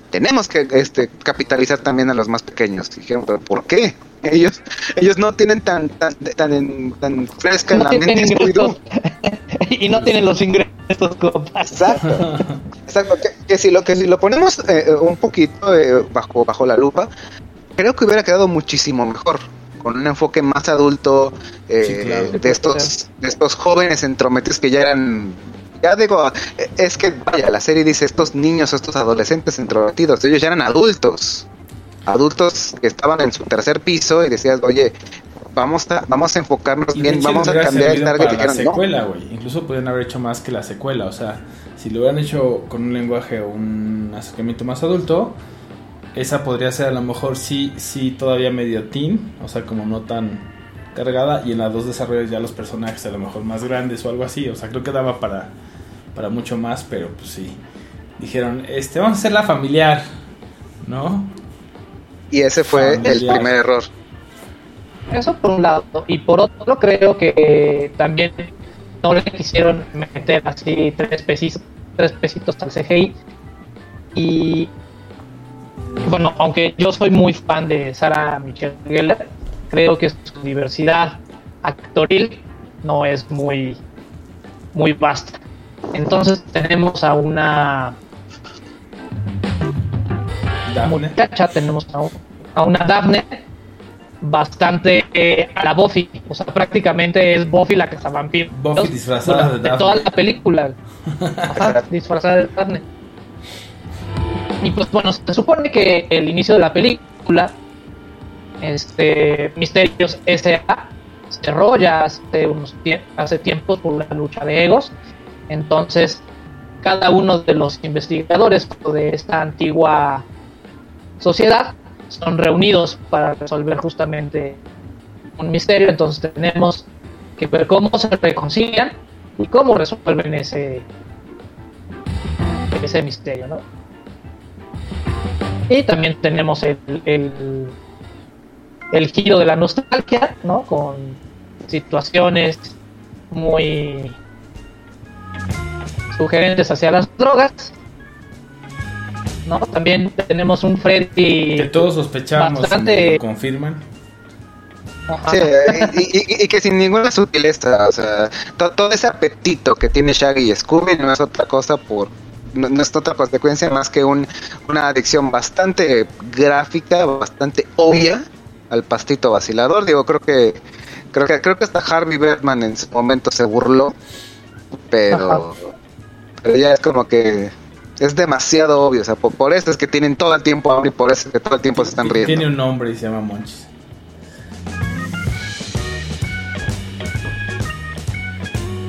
tenemos que este, capitalizar también a los más pequeños. Dijeron, pero ¿por qué? Ellos, ellos no tienen tan, tan, tan, en- tan fresca en no la mente y no tienen los ingresos como para- Exacto. Exacto. Que, que si lo que si lo ponemos eh, un poquito eh, bajo bajo la lupa, creo que hubiera quedado muchísimo mejor con un enfoque más adulto eh, Sí, claro. de estos de estos jóvenes entrometidos que ya eran ya digo eh, es que vaya la serie dice estos niños estos adolescentes entrometidos ellos ya eran adultos adultos que estaban en su tercer piso y decías oye vamos a vamos a enfocarnos Y bien vamos a cambiar el target para la dijeron no secuela, güey. Incluso podrían haber hecho más que la secuela. O sea, si lo hubieran hecho con un lenguaje o un acercamiento más adulto, esa podría ser a lo mejor sí, sí todavía medio teen, o sea, como no tan cargada. Y en las dos desarrollos ya los personajes a lo mejor más grandes o algo así. O sea, creo que daba para, para mucho más, pero pues sí. Dijeron, este, vamos a hacerla familiar, ¿no? Y ese fue el primer error Eso por un lado. Y por otro, creo que también no le quisieron meter así tres pesitos, tres pesitos al CGI. Y bueno, aunque yo soy muy fan de Sarah Michelle Gellar, creo que su diversidad actoril no es muy, muy vasta. Entonces tenemos a una Daphne. muchacha, tenemos a, a una Daphne bastante eh, a la Buffy, o sea, prácticamente es Buffy la que está vampiro. Buffy disfrazada de Daphne. toda la película. Ajá, disfrazada de Daphne. Y pues bueno, se supone que el inicio de la película, este Misterios S.A. cerró ya hace unos tie- hace tiempos por una lucha de egos. Entonces, cada uno de los investigadores de esta antigua sociedad son reunidos para resolver justamente un misterio. Entonces tenemos que ver cómo se reconcilian y cómo resuelven ese ese misterio, ¿no? Y también tenemos el, el, el giro de la nostalgia, ¿no? Con situaciones muy sugerentes hacia las drogas. ¿No? También tenemos un Freddy Que todos sospechamos Bastante- confirman. Sí, y, y- y que sin ninguna sutileza, o sea, to- todo ese apetito que tiene Shaggy y Scooby no es otra cosa por no, no es otra consecuencia más que un, una adicción bastante gráfica, bastante obvia al pastito vacilador. Digo, creo que creo que creo que hasta Harvey Birdman en su momento se burló, pero, pero ya es como que es demasiado obvio, o sea, por, por eso es que tienen todo el tiempo hambre y por eso es que todo el tiempo se están riendo. Tiene un nombre y se llama Monchis.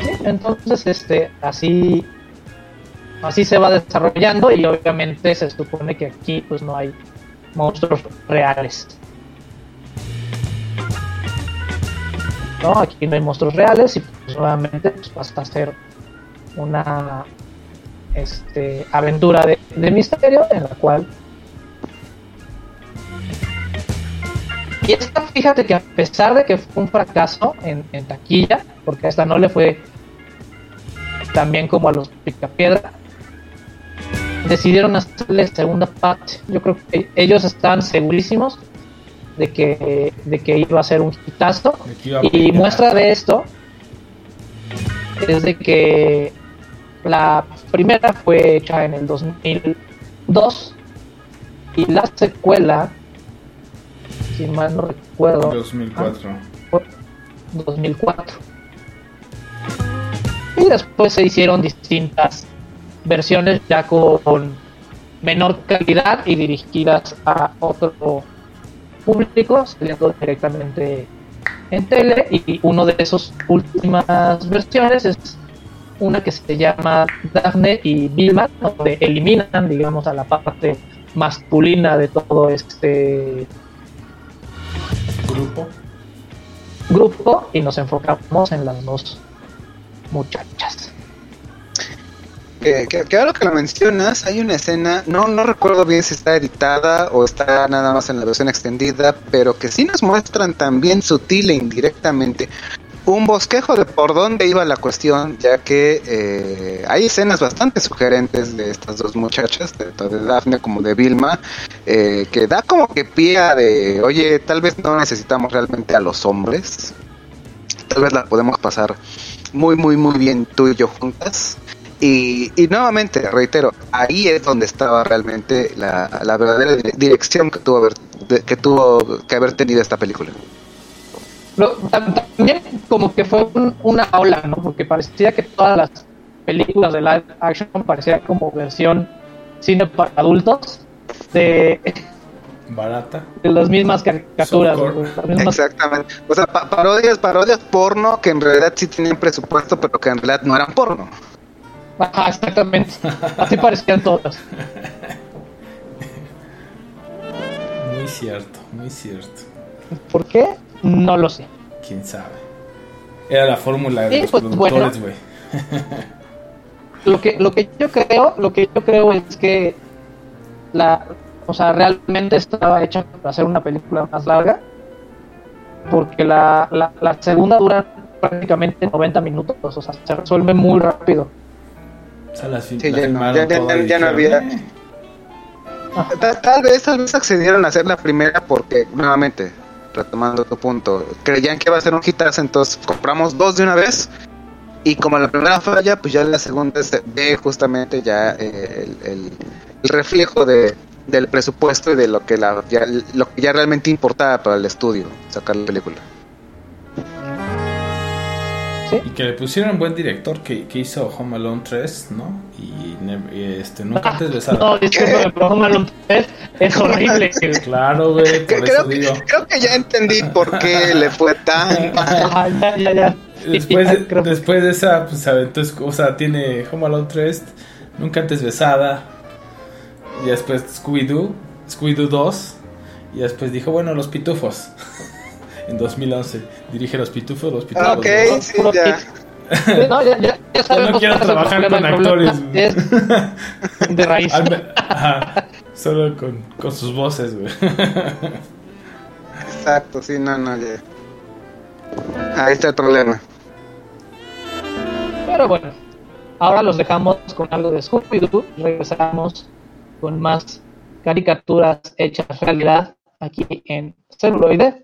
Sí, entonces, este, así, así se va desarrollando y obviamente se supone que aquí pues no hay monstruos reales. No, aquí no hay monstruos reales y pues nuevamente pues pasa a ser una este, aventura de, de misterio en la cual Y esta, fíjate que a pesar de que fue un fracaso en, en taquilla, porque a esta no le fue tan bien como a los Picapiedra, decidieron hacerle segunda parte. Yo creo que ellos estaban segurísimos de que, de que iba a ser un hitazo. Y muestra de esto es de que la primera fue hecha en el 2002 y la secuela, si mal no recuerdo, 2004. fue 2004. Y después se hicieron distintas versiones ya con menor calidad y dirigidas a otro público, saliendo directamente en tele. Y uno de esos últimas versiones es una que se llama Daphne y Vilma, donde eliminan, digamos, a la parte masculina de todo este Grupo. grupo y nos enfocamos en las dos muchachas. Que, que, que ahora que lo mencionas, hay una escena, no, no recuerdo bien si está editada o está nada más en la versión extendida, pero que sí nos muestran también sutil e indirectamente un bosquejo de por dónde iba la cuestión, ya que eh, hay escenas bastante sugerentes de estas dos muchachas, tanto de Daphne como de Vilma, eh, que da como que pie de, oye, tal vez no necesitamos realmente a los hombres, tal vez la podemos pasar muy, muy, muy bien tú y yo juntas. Y, y nuevamente, reitero, ahí es donde estaba realmente la, la verdadera di- dirección que tuvo, haber, que tuvo que haber tenido esta película. También como que fue un- una ola, ¿no? Porque parecía que todas las películas de live action parecían como versión cine para adultos de, Barata. de las mismas caricaturas. Las mismas- Exactamente. O sea, pa- parodias, parodias porno que en realidad sí tenían presupuesto, pero que en realidad no eran porno. Ajá, exactamente. Así parecían todas. Muy cierto, muy cierto. ¿Por qué? No lo sé. Quién sabe. Era la fórmula de Sí, los pues, productores, güey. Lo que, lo que yo creo, lo que yo creo es que la, o sea, realmente estaba hecha para hacer una película más larga, porque la, la, la segunda dura prácticamente 90 minutos, o sea, se resuelve muy rápido. O sea, las, fin- Sí, la ya no, ya- ya- ya había- "Eh". Ta- Tal vez, tal vez accedieron a hacer la primera porque, nuevamente, retomando tu punto, creían que iba a ser un hitazo, entonces compramos dos de una vez. Y como la primera falla, pues ya la segunda se ve justamente ya eh, el, el- el reflejo de, del presupuesto y de lo que, la, ya, lo que ya realmente importaba para el estudio sacar la película. ¿Sí? Y que le pusieron buen director que, que hizo Home Alone 3, ¿no? Y, y, este, nunca antes besado. No, disculpe, pero Home Alone 3 es horrible. Claro, güey, por Creo, eso que- digo. creo que ya entendí por qué le fue tan mal. Ah, ya, ya, ya. Después Ya, de, después de esa, pues, entonces, o sea, tiene Home Alone 3, nunca antes besada. Y después Scooby-Doo, Scooby-Doo 2. Y después dijo, bueno, Los Pitufos. en 2011. Dirige Los Pitufos, Los Pitufos. Ah, Ok, dos. sí, ya. No, ya, ya, ya sabemos quiero trabajar con actores, es de raíz. Ajá, solo con, con sus voces, güey. Exacto, sí, no, no, ya. Ahí está el problema. Pero bueno, ahora los dejamos con algo de Scooby-Doo. Regresamos con más caricaturas hechas realidad aquí en celuloide.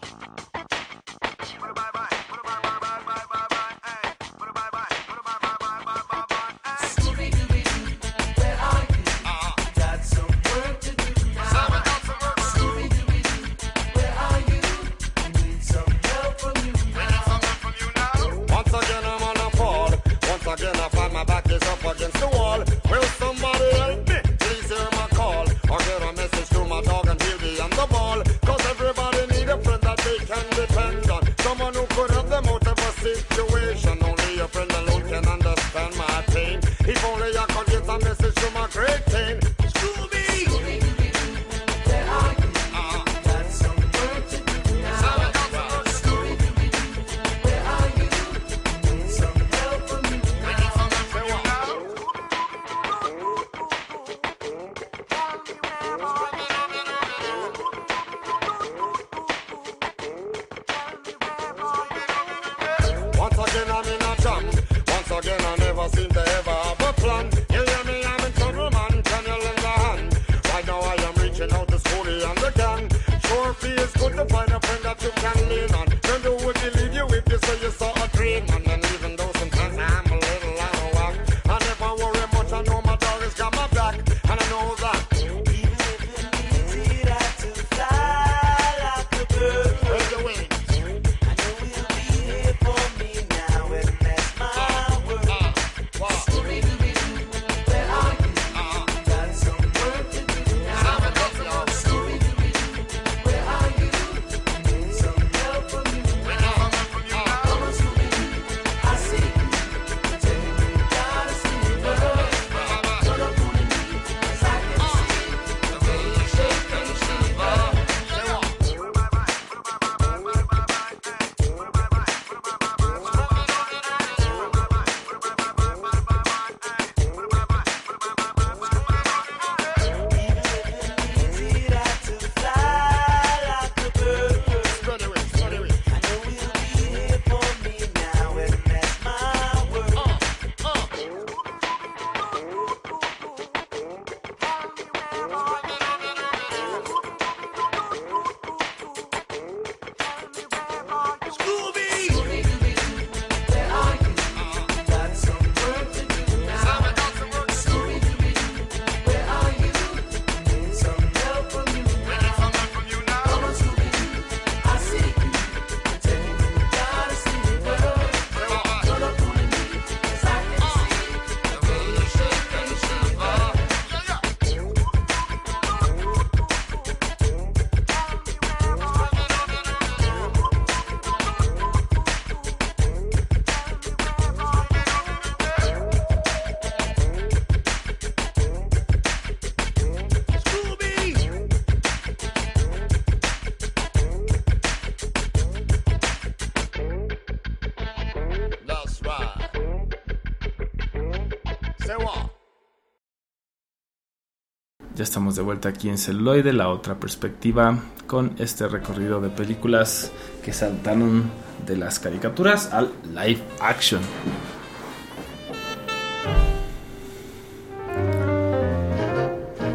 Ya estamos de vuelta aquí en celuloide, la otra perspectiva, con este recorrido de películas que saltaron de las caricaturas al live action.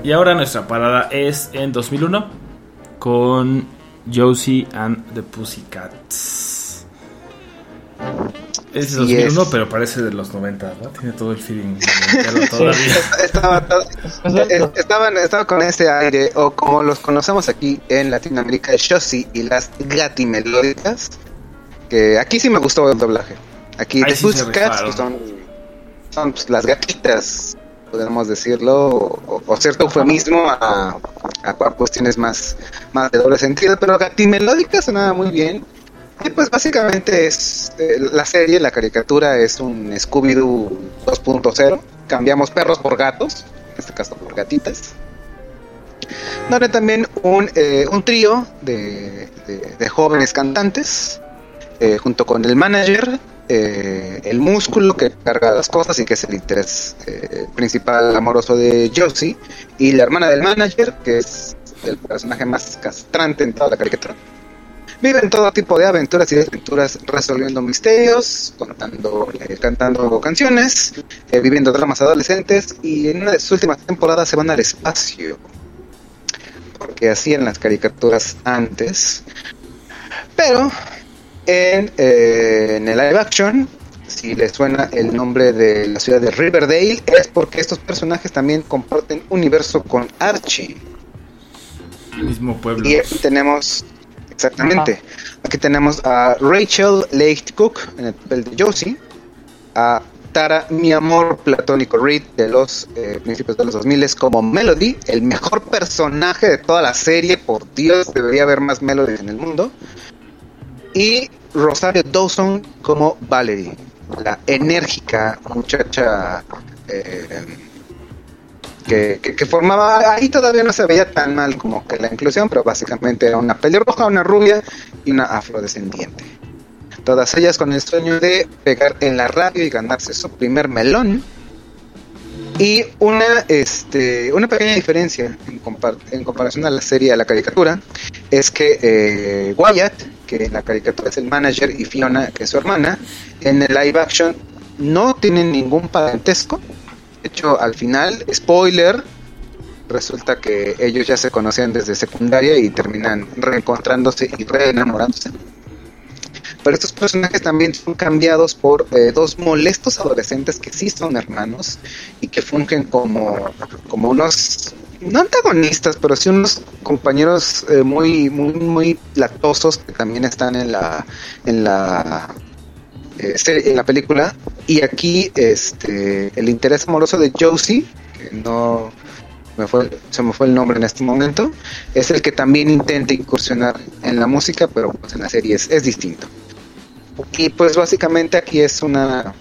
Y ahora nuestra parada es en 2001 con Josie and the Pussycats. Es de Así 2001, es. pero parece de los 90, ¿no? Tiene todo el feeling todavía. Estaba, estaban, estaba con ese aire, o como los conocemos aquí en Latinoamérica, el Shossi y las gatimelódicas. Que aquí sí me gustó el doblaje. Aquí Ahí The sí rifaron. pues, son, son pues, las gatitas, podemos decirlo, o, o cierto eufemismo a, a cuestiones más, más de doble sentido, pero gatimelódicas sonaba muy bien. Y pues básicamente es eh, la serie, la caricatura es un Scooby-Doo 2.0. Cambiamos perros por gatos, en este caso por gatitas. Donde también un, eh, un trío de, de- jóvenes cantantes, eh, junto con el manager, eh, el músculo que carga las cosas y que es el interés principal amoroso de Josie, y la hermana del manager, que es el personaje más castrante en toda la caricatura. Viven todo tipo de aventuras y desventuras resolviendo misterios, contando, eh, cantando canciones, eh, viviendo dramas adolescentes y en una de sus últimas temporadas se van al espacio. Porque hacían las caricaturas antes. Pero en, eh, en el live action, si les suena el nombre de la ciudad de Riverdale, es porque estos personajes también comparten universo con Archie. Mismo pueblo. Y aquí tenemos, exactamente, aquí tenemos a Rachel Leigh Cook en el papel de Josie, a Tara, mi amor platónico Reed de los eh, principios de los 2000 como Melody, el mejor personaje de toda la serie, por Dios, debería haber más Melody en el mundo, y Rosario Dawson como Valerie, la enérgica muchacha eh, que, que- que formaba, ahí todavía no se veía tan mal como que la inclusión, pero básicamente era una pelirroja, una rubia y una afrodescendiente. Todas ellas con el sueño de pegar en la radio y ganarse su primer melón. Y una, este, una pequeña diferencia en, compar- en comparación a la serie, a la caricatura, es que eh, Wyatt, que en la caricatura es el manager, y Fiona, que es su hermana, en el live action no tienen ningún parentesco. De hecho, al final, spoiler, resulta que ellos ya se conocían desde secundaria y terminan reencontrándose y reenamorándose. Pero estos personajes también son cambiados por eh, dos molestos adolescentes que sí son hermanos y que fungen como, como unos, no antagonistas, pero sí unos compañeros eh, muy, muy, muy latosos que también están en la, en la, en la película. Y aquí este, el interés amoroso de Josie, que no me fue, se me fue el nombre en este momento, es el que también intenta incursionar en la música, pero pues en la serie es, es distinto. Y pues básicamente aquí es una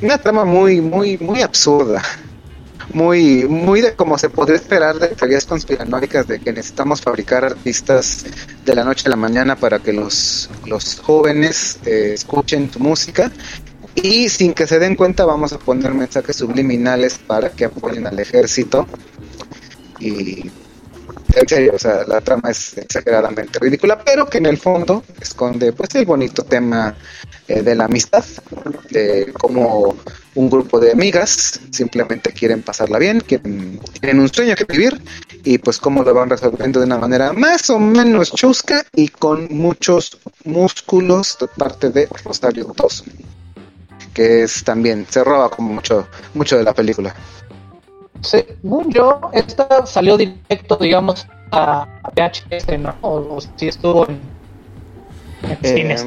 una trama muy muy muy absurda. Muy muy de como se podría esperar de teorías conspiranoicas de que necesitamos fabricar artistas de la noche a la mañana para que los los jóvenes eh, escuchen tu música. Y sin que se den cuenta vamos a poner mensajes subliminales para que apoyen al ejército. Y en serio, o sea, la trama es exageradamente ridícula, pero que en el fondo esconde pues el bonito tema eh, de la amistad, de cómo un grupo de amigas simplemente quieren pasarla bien, quieren, tienen un sueño que vivir y pues cómo lo van resolviendo de una manera más o menos chusca y con muchos músculos de parte de Rosario Dawson, que es también, se roba como mucho, mucho de la película. Según yo, esta salió directo, digamos, a a VHS, ¿no? O, o si estuvo en, en Eh, cines.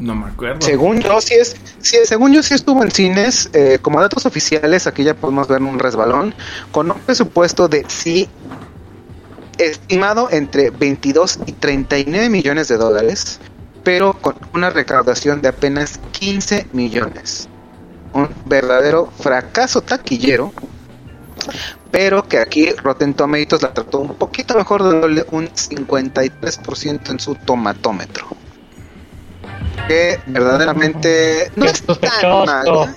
No me acuerdo. Según yo, sí es, sí, según yo sí estuvo en cines, eh, como datos oficiales, aquí ya podemos ver un resbalón, con un presupuesto de sí estimado entre 22 y 39 millones de dólares, pero con una recaudación de apenas 15 millones. Un verdadero fracaso taquillero, pero que aquí Rotten Tomatoes la trató un poquito mejor, dándole un 53% en su tomatómetro. Que verdaderamente no es tan mala.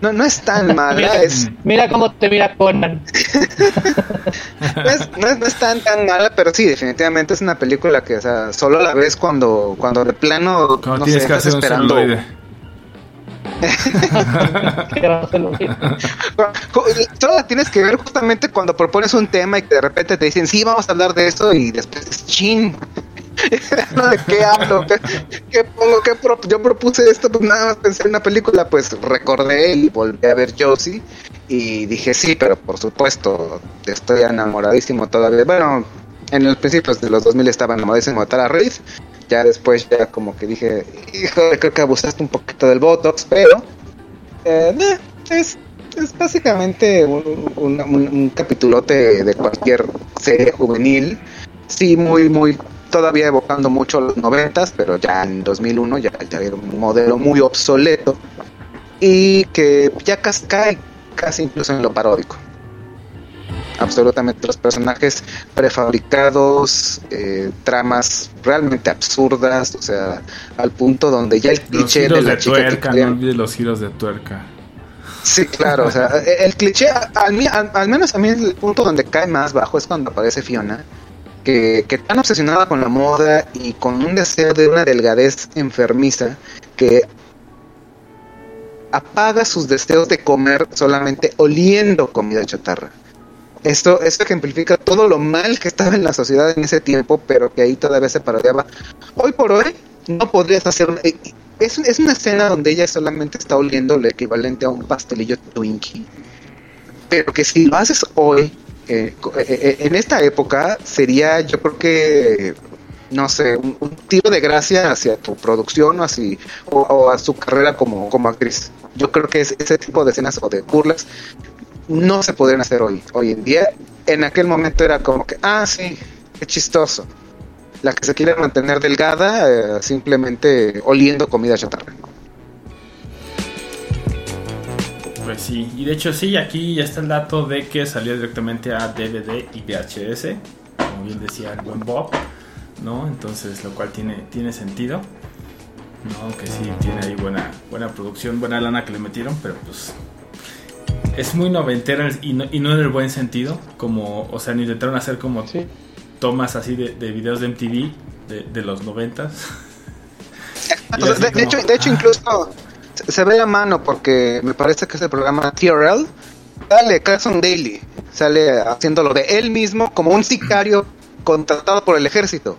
No, no es tan mala, es, Mira cómo te mira Conan. no es, no es- no es tan tan mala, pero sí, definitivamente es una película que, o sea, solo la ves cuando, cuando de plano, Cuando no tienes sé, que estás hacer un esperando. olvide. Solo la tienes que ver justamente cuando propones un tema y que de repente te dicen, sí, vamos a hablar de esto y después es chin. ¿No ¿De qué hablo? ¿Qué, pongo? ¿Qué Yo propuse esto, pues nada más pensé en una película, pues recordé y volví a ver Josie y dije, sí, pero por supuesto, estoy enamoradísimo todavía. Bueno, en los principios de los 2000 estaba enamoradísimo de Tara Reid. Ya después ya como que dije, híjole, creo que abusaste un poquito del Botox, pero eh, eh, es, es básicamente un, un, un- un capitulote de cualquier serie juvenil. Sí, muy, muy, todavía evocando mucho los noventas, pero ya en 2001 ya, ya era un modelo muy obsoleto y que ya casi cae casi incluso en lo paródico. Absolutamente los personajes prefabricados, eh, tramas realmente absurdas, o sea, al punto donde ya el Los cliché de la de chica que tuerca, quería- no olvides los giros de tuerca. Sí, claro, o sea, el cliché, al- al menos a mí el punto donde cae más bajo es cuando aparece Fiona, que, tan obsesionada con la moda y con un deseo de una delgadez enfermiza que apaga sus deseos de comer solamente oliendo comida chatarra. Esto, esto ejemplifica todo lo mal que estaba en la sociedad en ese tiempo, pero que ahí todavía se parodiaba. Hoy por hoy no podrías hacer... eh, es, es una escena donde ella solamente está oliendo lo equivalente a un pastelillo Twinkie. Pero que si lo haces hoy, eh, eh, eh, en esta época, sería yo creo que, no sé, un, tiro de gracia hacia tu producción o, así, o, a su carrera como, como actriz. Yo creo que es- ese tipo de escenas o de burlas no se podrían hacer hoy. Hoy en día, en aquel momento era como que, ah, sí, qué chistoso. La que se quiere mantener delgada, simplemente oliendo comida chatarra. Pues sí, y de hecho sí, aquí ya está el dato de que salió directamente a DVD y VHS, como bien decía el buen Bob, ¿no? Entonces, lo cual tiene, tiene sentido, ¿no? Aunque sí, tiene ahí buena, buena producción, buena lana que le metieron, pero pues es muy noventera y no, y no en el buen sentido, como, o sea, ni intentaron hacer como Sí. tomas así de, de videos de MTV de, de los noventas. De, hecho, de hecho, incluso se, ve la mano porque me parece que es el programa TRL Sale Carson Daly, sale haciéndolo de él mismo como un sicario contratado por el ejército.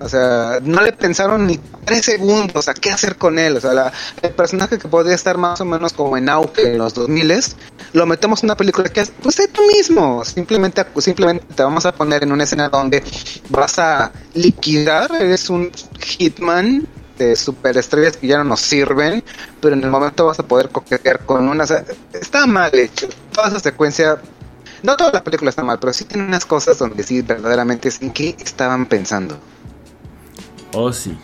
O sea, no le pensaron ni tres segundos a qué hacer con él. O sea, la- el personaje que podría estar más o menos como en auge en los 2000 lo metemos en una película que es, pues sé tú mismo. Simplemente, simplemente te vamos a poner en una escena donde vas a liquidar, eres un hitman de superestrellas que ya no nos sirven, pero en el momento vas a poder coquetear con una. o sea, está mal hecho. Toda esa secuencia. No toda la película está mal, pero sí tiene unas cosas donde sí verdaderamente es en qué estaban pensando. Oh, sí.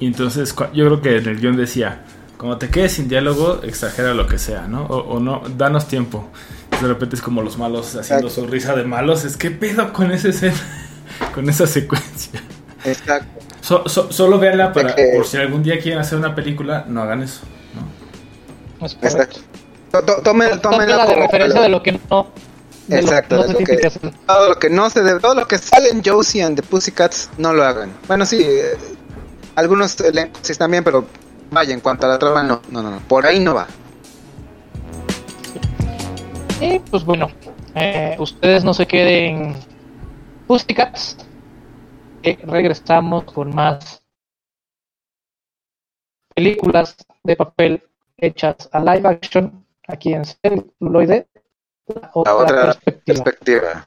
Y entonces yo creo que en el guion decía, como te quedes sin diálogo, exagera lo que sea, ¿no? O, o no, danos tiempo. De repente es como los malos haciendo Exacto. su risa de malos. Es que pedo con escena, con esa secuencia. Exacto. So- so- solo véanla para, Es que- por si algún día quieren hacer una película, no hagan eso, ¿no? Es. Exacto. To- to- Tómenlo, tómenlo Tómela de como- referencia de lo que no. de lo Exacto, no lo tiene que- todo lo que no se debe, todo lo que sale en Josie and the Pussycats, no lo hagan. Bueno, sí, eh, algunos elencos sí están bien, pero vaya, en cuanto a la trama, no, no, no, no, por ahí no va. Y pues bueno, eh, ustedes no se queden Pussycats. Que regresamos con más películas de papel hechas a live action aquí en celuloide. La otra, La otra perspectiva.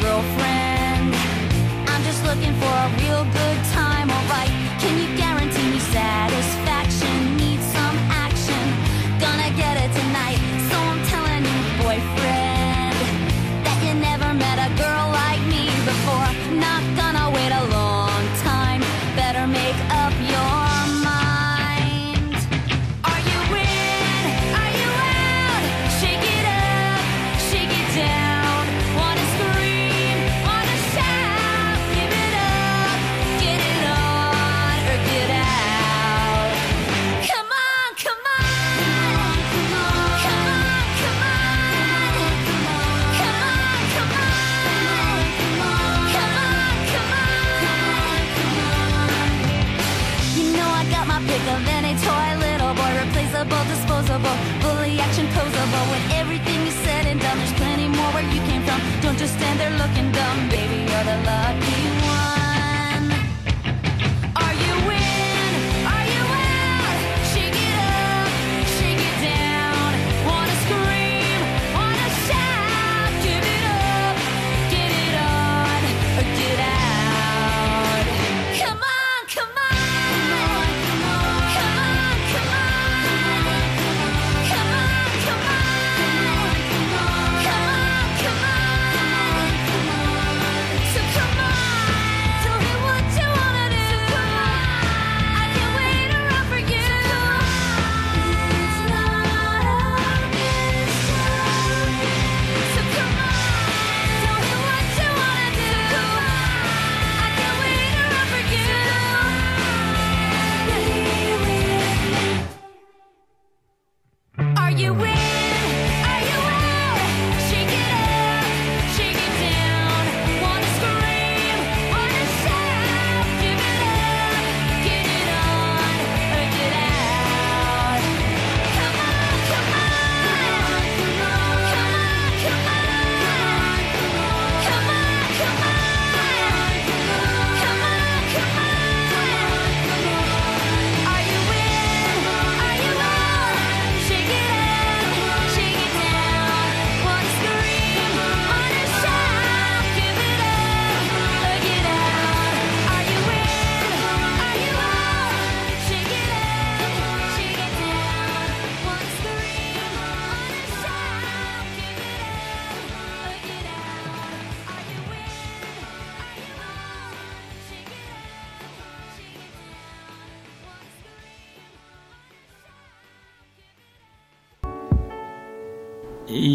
girlfriend. Stand there looking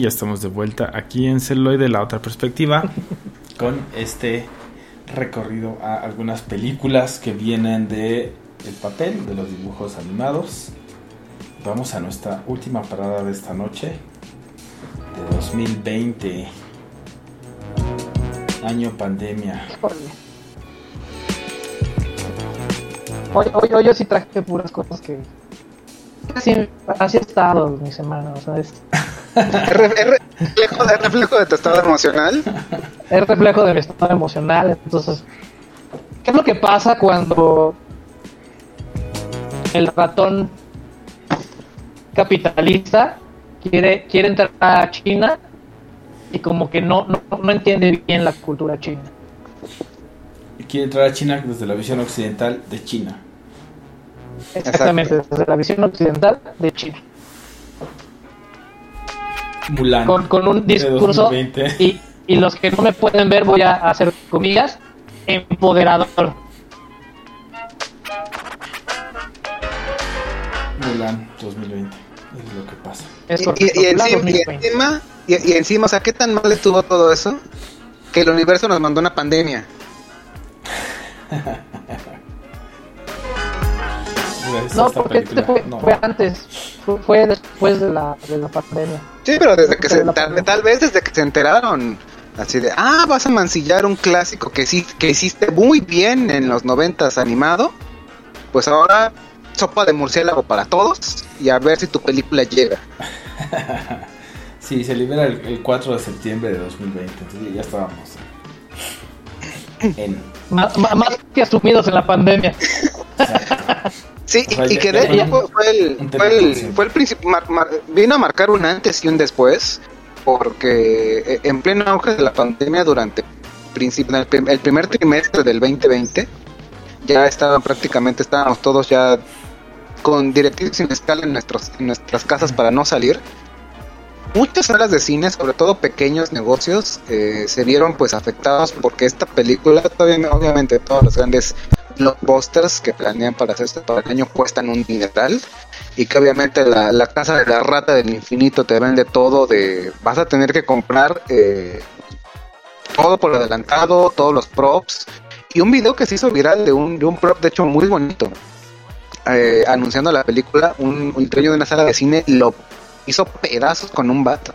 ya estamos de vuelta aquí en Celuloide, la otra perspectiva, con este recorrido a algunas películas que vienen de el papel, de los dibujos animados. Vamos a nuestra última parada de esta noche, de 2020. Año pandemia. Hoy, hoy, hoy yo sí traje puras cosas que. Así, así ha estado mi semana, o sea, es, ¿Es, re- es re- reflejo, es reflejo de tu estado emocional? es reflejo de mi estado emocional. Entonces, ¿qué es lo que pasa cuando el ratón capitalista quiere, quiere entrar a China y como que no, no, no entiende bien la cultura china? Y Quiere entrar a China desde la visión occidental de China. Exactamente, desde la visión occidental de China. Mulan. Con, con un discurso 2020. y, y los que no me pueden ver voy a hacer comillas empoderador. Mulan 2020. Es lo que pasa. Es Y, correcto, y- y la encima, y 2020. encima, y- y encima, o sea, ¿qué tan mal estuvo todo eso? Que el universo nos mandó una pandemia. No, porque este fue, No. fue antes, fue, fue después de la, de la pandemia. Sí, pero desde que se, tal, vez desde que se enteraron, así de, ah, vas a mancillar un clásico que sí, que hiciste muy bien en los noventas animado, pues ahora sopa de murciélago para todos y a ver si tu película llega. Sí, se libera el, el 4 de septiembre de 2020. Entonces ya estábamos en. Más, más, más que asumidos en la pandemia. Sí, y, que de hecho fue, fue el, fue el, fue el princip- mar- mar- vino a marcar un antes y un después, porque eh, en pleno auge de la pandemia durante el, el primer trimestre del 2020, ya estaban prácticamente, estábamos todos ya con directivos sin escala en, nuestros, en nuestras casas para no salir. Muchas salas de cine, sobre todo pequeños negocios, eh, se vieron pues afectados porque esta película, todavía, obviamente todos los grandes blockbusters que planean para hacerse todo el año cuestan un dineral y que obviamente la, la casa de la rata del infinito te vende todo de vas a tener que comprar eh, todo por adelantado, todos los props y un video que se hizo viral de un, de un prop de hecho muy bonito eh, anunciando la película un, un dueño de una sala de cine lo hizo pedazos con un bat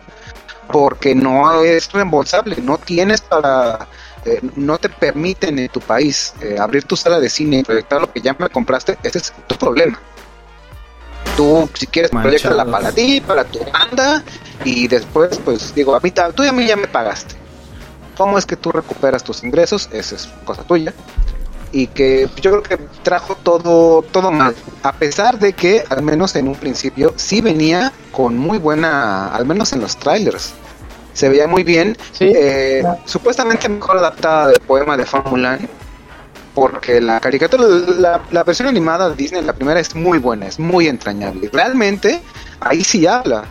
porque no es reembolsable, no tienes para, eh, no te permiten en tu país eh, abrir tu sala de cine y proyectar lo que ya me compraste, ese es tu problema. Tú, si quieres, proyecta Manchados. para ti, para tu banda, y después, pues digo, a mí, tú y a mí ya me pagaste. ¿Cómo es que tú recuperas tus ingresos? Esa es cosa tuya. Y que pues, yo creo que trajo todo, todo mal. A pesar de que, al menos en un principio, sí venía con muy buena, al menos en los trailers. Se veía muy bien. Sí, Eh, claro. supuestamente mejor adaptada del poema de Fan Mulan. Porque la caricatura, la, la versión animada de Disney, la primera, es muy buena, es muy entrañable. Realmente, ahí sí habla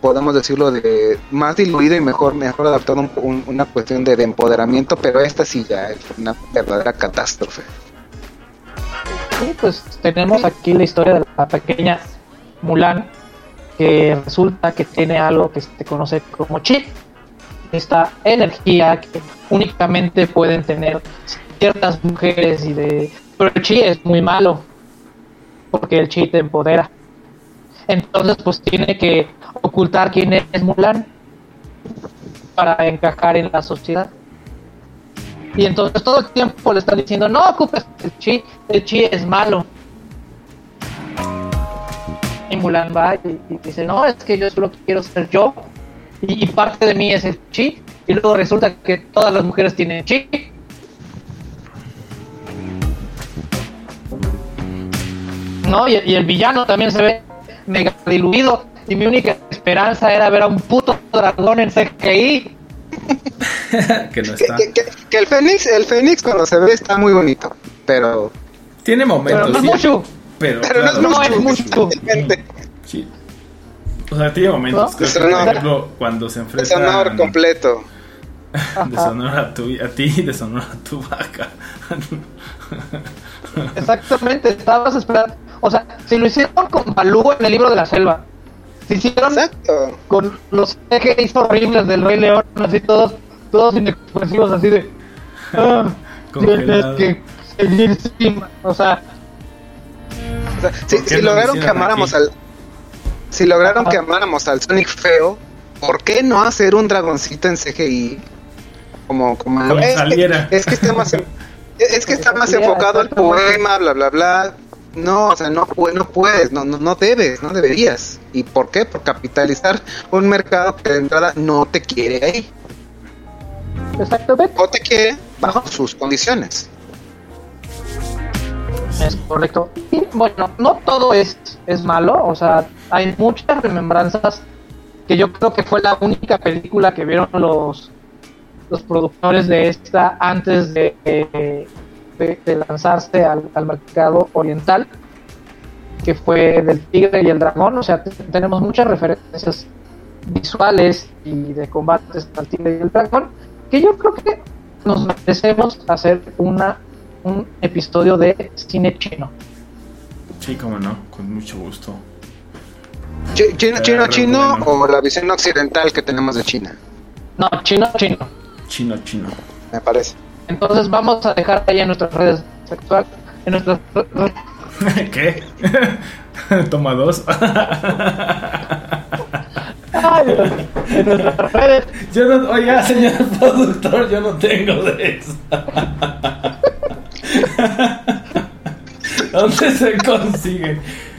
podemos decirlo de más diluido y mejor mejor adaptado un- un- una cuestión de, de empoderamiento pero esta sí ya es una verdadera catástrofe Sí, pues tenemos aquí la historia de la pequeña Mulan que resulta que tiene algo que se conoce como chi. Esta energía que únicamente pueden tener ciertas mujeres y de... Pero el chi es muy malo porque el chi te empodera. Entonces pues tiene que ocultar quién es Mulan para encajar en la sociedad. Y entonces todo el tiempo le están diciendo, no ocupes el chi, el chi es malo. Y Mulan va y, y dice, no, es que yo solo quiero ser yo. Y, y parte de mí es el chi. Y luego resulta que todas las mujeres tienen chi. No, y, y el villano también se ve mega diluido. Y mi única esperanza era ver a un puto dragón en CGI. que no está. que- que- que el Fénix el Fénix cuando se ve está muy bonito pero Tiene momentos. Pero no es sí, mucho. Pero, pero claro, no es mucho, sí. O sea, tiene momentos. ¿No? Creo que, por ejemplo, cuando se es enfrentan honor completo de Sonora a, tu, a ti y de Sonora a tu vaca. Exactamente, estabas esperando. O sea, si lo hicieron con Balú en el libro de la selva, si hicieron exacto con los CGIs horribles del Rey León, así todos, todos inexpresivos, así de. Ah, tienes que seguir sin. O sea, sea, si, ¿Por qué si no lo lograron que amáramos aquí? al si lograron Ajá. que amáramos al Sonic feo ¿por qué no hacer un dragoncito en CGI? Como, como, Como es, saliera. Que, es que está más, es que está más enfocado al poema, bla, bla, bla. No, o sea, no, no puedes, no, no, no debes, no deberías. ¿Y por qué? Por capitalizar un mercado que de entrada no te quiere ahí. Exactamente. O te quiere bajo sus condiciones. Es correcto. Y bueno, no todo es, es malo, o sea, hay muchas remembranzas que yo creo que fue la única película que vieron los, los productores de esta antes de, de, lanzarse al, al mercado oriental, que fue del tigre y el dragón, o sea, te- tenemos muchas referencias visuales y de combates al tigre y el dragón, que yo creo que nos merecemos hacer una un episodio de cine chino. Sí, como no, con mucho gusto. Chino, Eh, chino, chino bueno. o la visión occidental que tenemos de China, No, chino, chino. Chino, chino. me parece. Entonces vamos a dejar ahí en nuestras redes sexuales, en nuestras ¿Qué? Toma dos. ay, en nuestras redes Yo no, oiga, señor productor, yo no tengo de eso. ¿Dónde se consigue?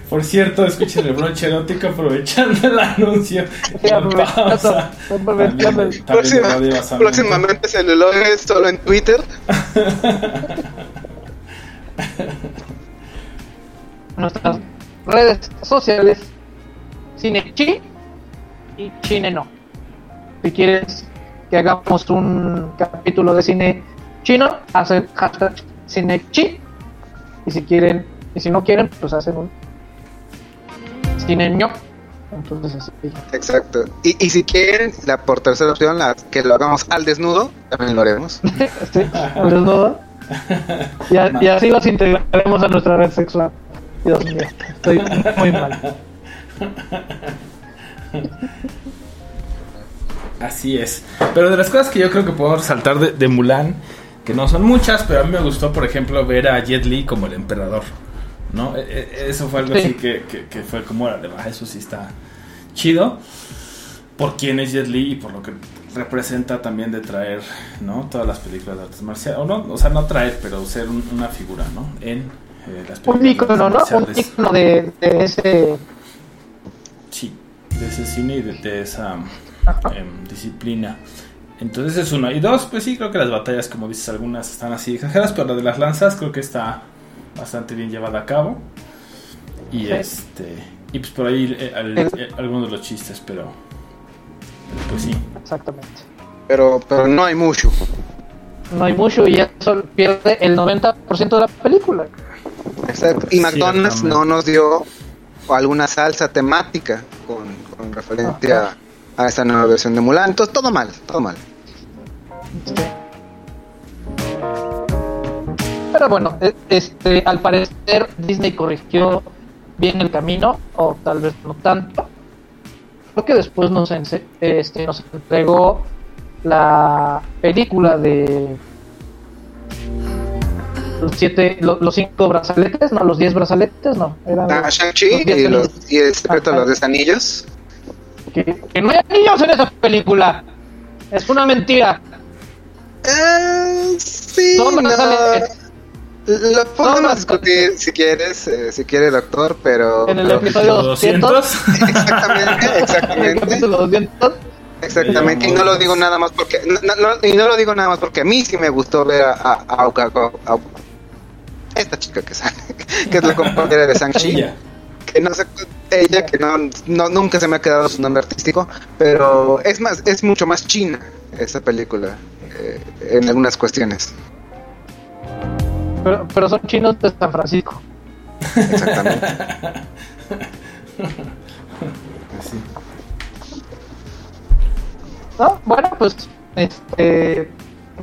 Por cierto, escuchen el broche erótico aprovechando el anuncio. Aprovechando, Pausa. También- también Próxima- próximamente celulares solo en Twitter. nuestras redes sociales cine chi y chine no. Si quieres que hagamos un capítulo de cine chino, hacen hashtag cine chi. Y si quieren, y si no quieren, pues hacen un cine ño. Entonces así. Exacto. Y, y si quieren, la por tercera opción, la, que lo hagamos al desnudo, también lo haremos. Sí, al desnudo. Y, a- y así los integraremos a nuestra red sexual. Dios mío, estoy muy mal. Así es. Pero de las cosas que yo creo que puedo resaltar de, de Mulan, que no son muchas, pero a mí me gustó, por ejemplo, ver a Jet Li como el emperador. ¿No? E- e- Eso fue algo Sí. así que, que, que fue como, además, eso sí está chido. Por quién es Jet Li y por lo que representa también de traer, ¿no? Todas las películas de artes marciales. O, no, o sea, no traer, pero ser un- una figura, ¿no? En eh, las películas Un de artes ¿no? Un icono de, de ese. Sí, de ese cine y de, de esa em, disciplina. Entonces es uno. Y dos, pues sí, creo que las batallas, como dices, algunas están así exageradas, pero la de las lanzas creo que está bastante bien llevada a cabo. Y Sí. este. Y pues por ahí eh, al- eh, algunos de los chistes, pero. Pues sí. Exactamente. Pero, pero no hay mucho. No hay mucho y eso pierde el 90% de la película. Exacto. Y McDonald's no nos dio alguna salsa temática con, con referencia a esta nueva versión de Mulan. Entonces, todo mal, todo mal. Pero bueno, e- este, al parecer Disney corrigió bien el camino, o tal vez no tanto. Creo que después nos, este, nos entregó la película de los siete, lo- los cinco brazaletes, no, los diez brazaletes, no, eran Ah, Shang-Chi y, los- y el secreto de los diez anillos. que, que no hay anillos en esa película. Es una mentira. Eh, sí, no. brazaletes. Lo podemos discutir si quieres, eh, si quiere, doctor, pero. En el pero- episodio 200. Exactamente, En el exactamente. capítulo 200. Exactamente, y no lo digo nada más porque no, no- no- y no lo digo nada más porque a mí sí me gustó ver a, a, a esta chica que sale, que es la compañera de Shang-Chi, que no sé ella que no, no nunca se me ha quedado su nombre artístico, pero es más es mucho más china esa película eh, en algunas cuestiones. Pero, pero son chinos de San Francisco. Exactamente. Así. ¿No? Bueno, pues este,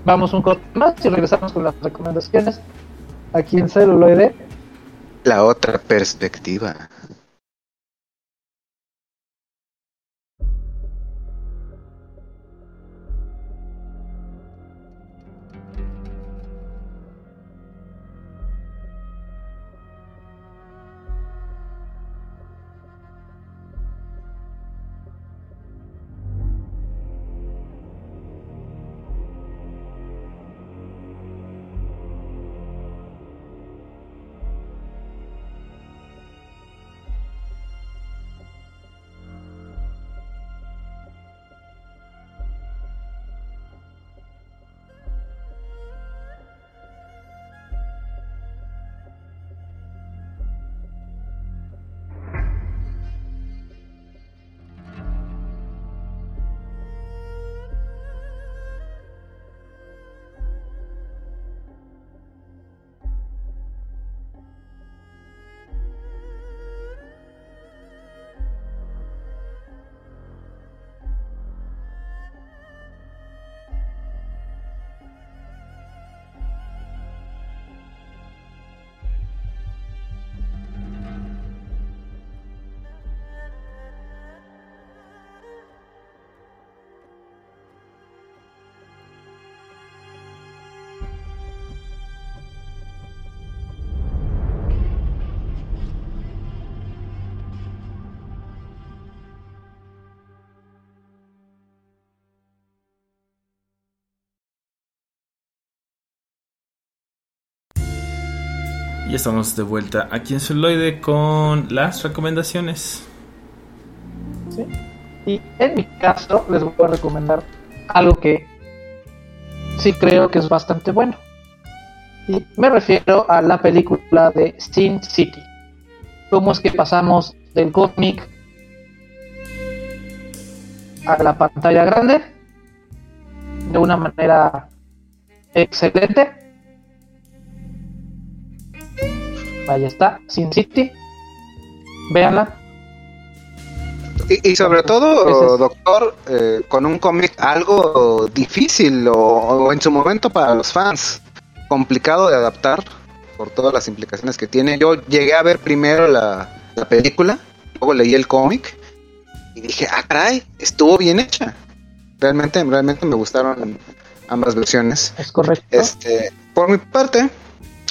vamos un corte más y regresamos con las recomendaciones aquí en celuloide. La otra perspectiva. Y estamos de vuelta aquí en Celuloide con las recomendaciones. Y en mi caso les voy a recomendar algo que sí creo que es bastante bueno. Y me refiero a la película de Sin City. Cómo es que pasamos del cómic a la pantalla grande de una manera excelente. Ahí está, Sin City. Véanla. Y, y sobre todo, es- doctor, eh, con un cómic algo difícil o, o en su momento para los fans, complicado de adaptar por todas las implicaciones que tiene. Yo llegué a ver primero la, la película, luego leí el cómic y dije, ah, caray, estuvo bien hecha. Realmente, realmente me gustaron ambas versiones. Es correcto. Este, por mi parte,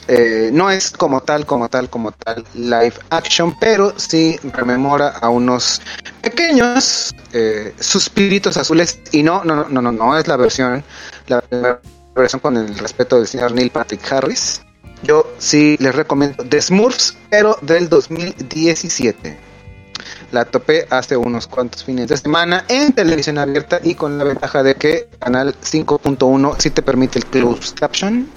eh, no es como tal, como tal, como tal live action, pero sí rememora a unos pequeños eh, suspiritos azules y no, no, no, no, no, es la versión, la versión con el respeto del señor Neil Patrick Harris. Yo sí les recomiendo The Smurfs, pero del 2017. La topé hace unos cuantos fines de semana en televisión abierta y con la ventaja de que Canal 5.1 sí te permite el closed caption.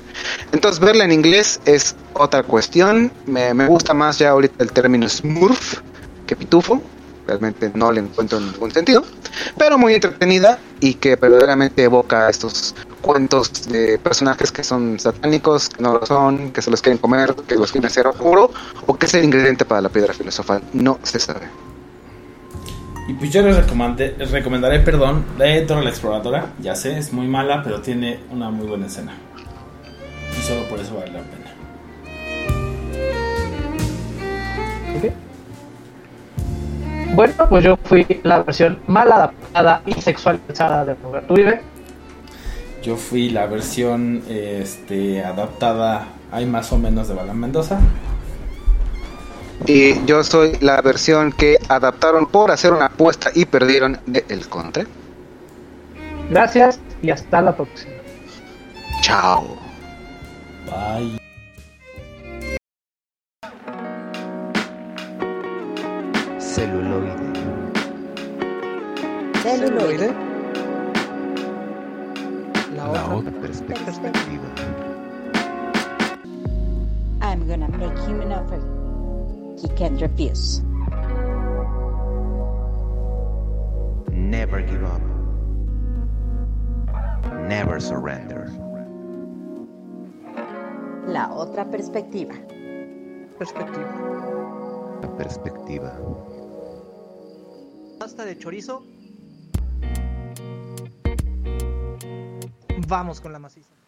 Entonces verla en inglés es otra cuestión. Me, gusta más ya ahorita el término Smurf que pitufo. Realmente no le encuentro ningún sentido. Pero muy entretenida y que verdaderamente evoca estos cuentos de personajes que son satánicos, que no lo son, que se los quieren comer, que los quieren hacer puro o que es el ingrediente para la piedra filosofal. No se sabe. Y pues yo les les recomendaré, perdón, de Dora la Exploradora. Ya sé, es muy mala, pero tiene una muy buena escena. Solo por eso vale la pena. Ok. Bueno, pues yo fui la versión mal adaptada y sexualizada de Roberto Uribe. Yo fui la versión este, adaptada, hay más o menos de Balan Mendoza. Y yo soy la versión que adaptaron por hacer una apuesta y perdieron de El Contra. Gracias y hasta la próxima. Chao. Bye. Celuloide. Celuloide. La otra perspectiva. I'm gonna make him an offer he can't refuse. Never give up. Never surrender. La otra perspectiva. Perspectiva. La perspectiva. Pasta de chorizo. Vamos con la maciza.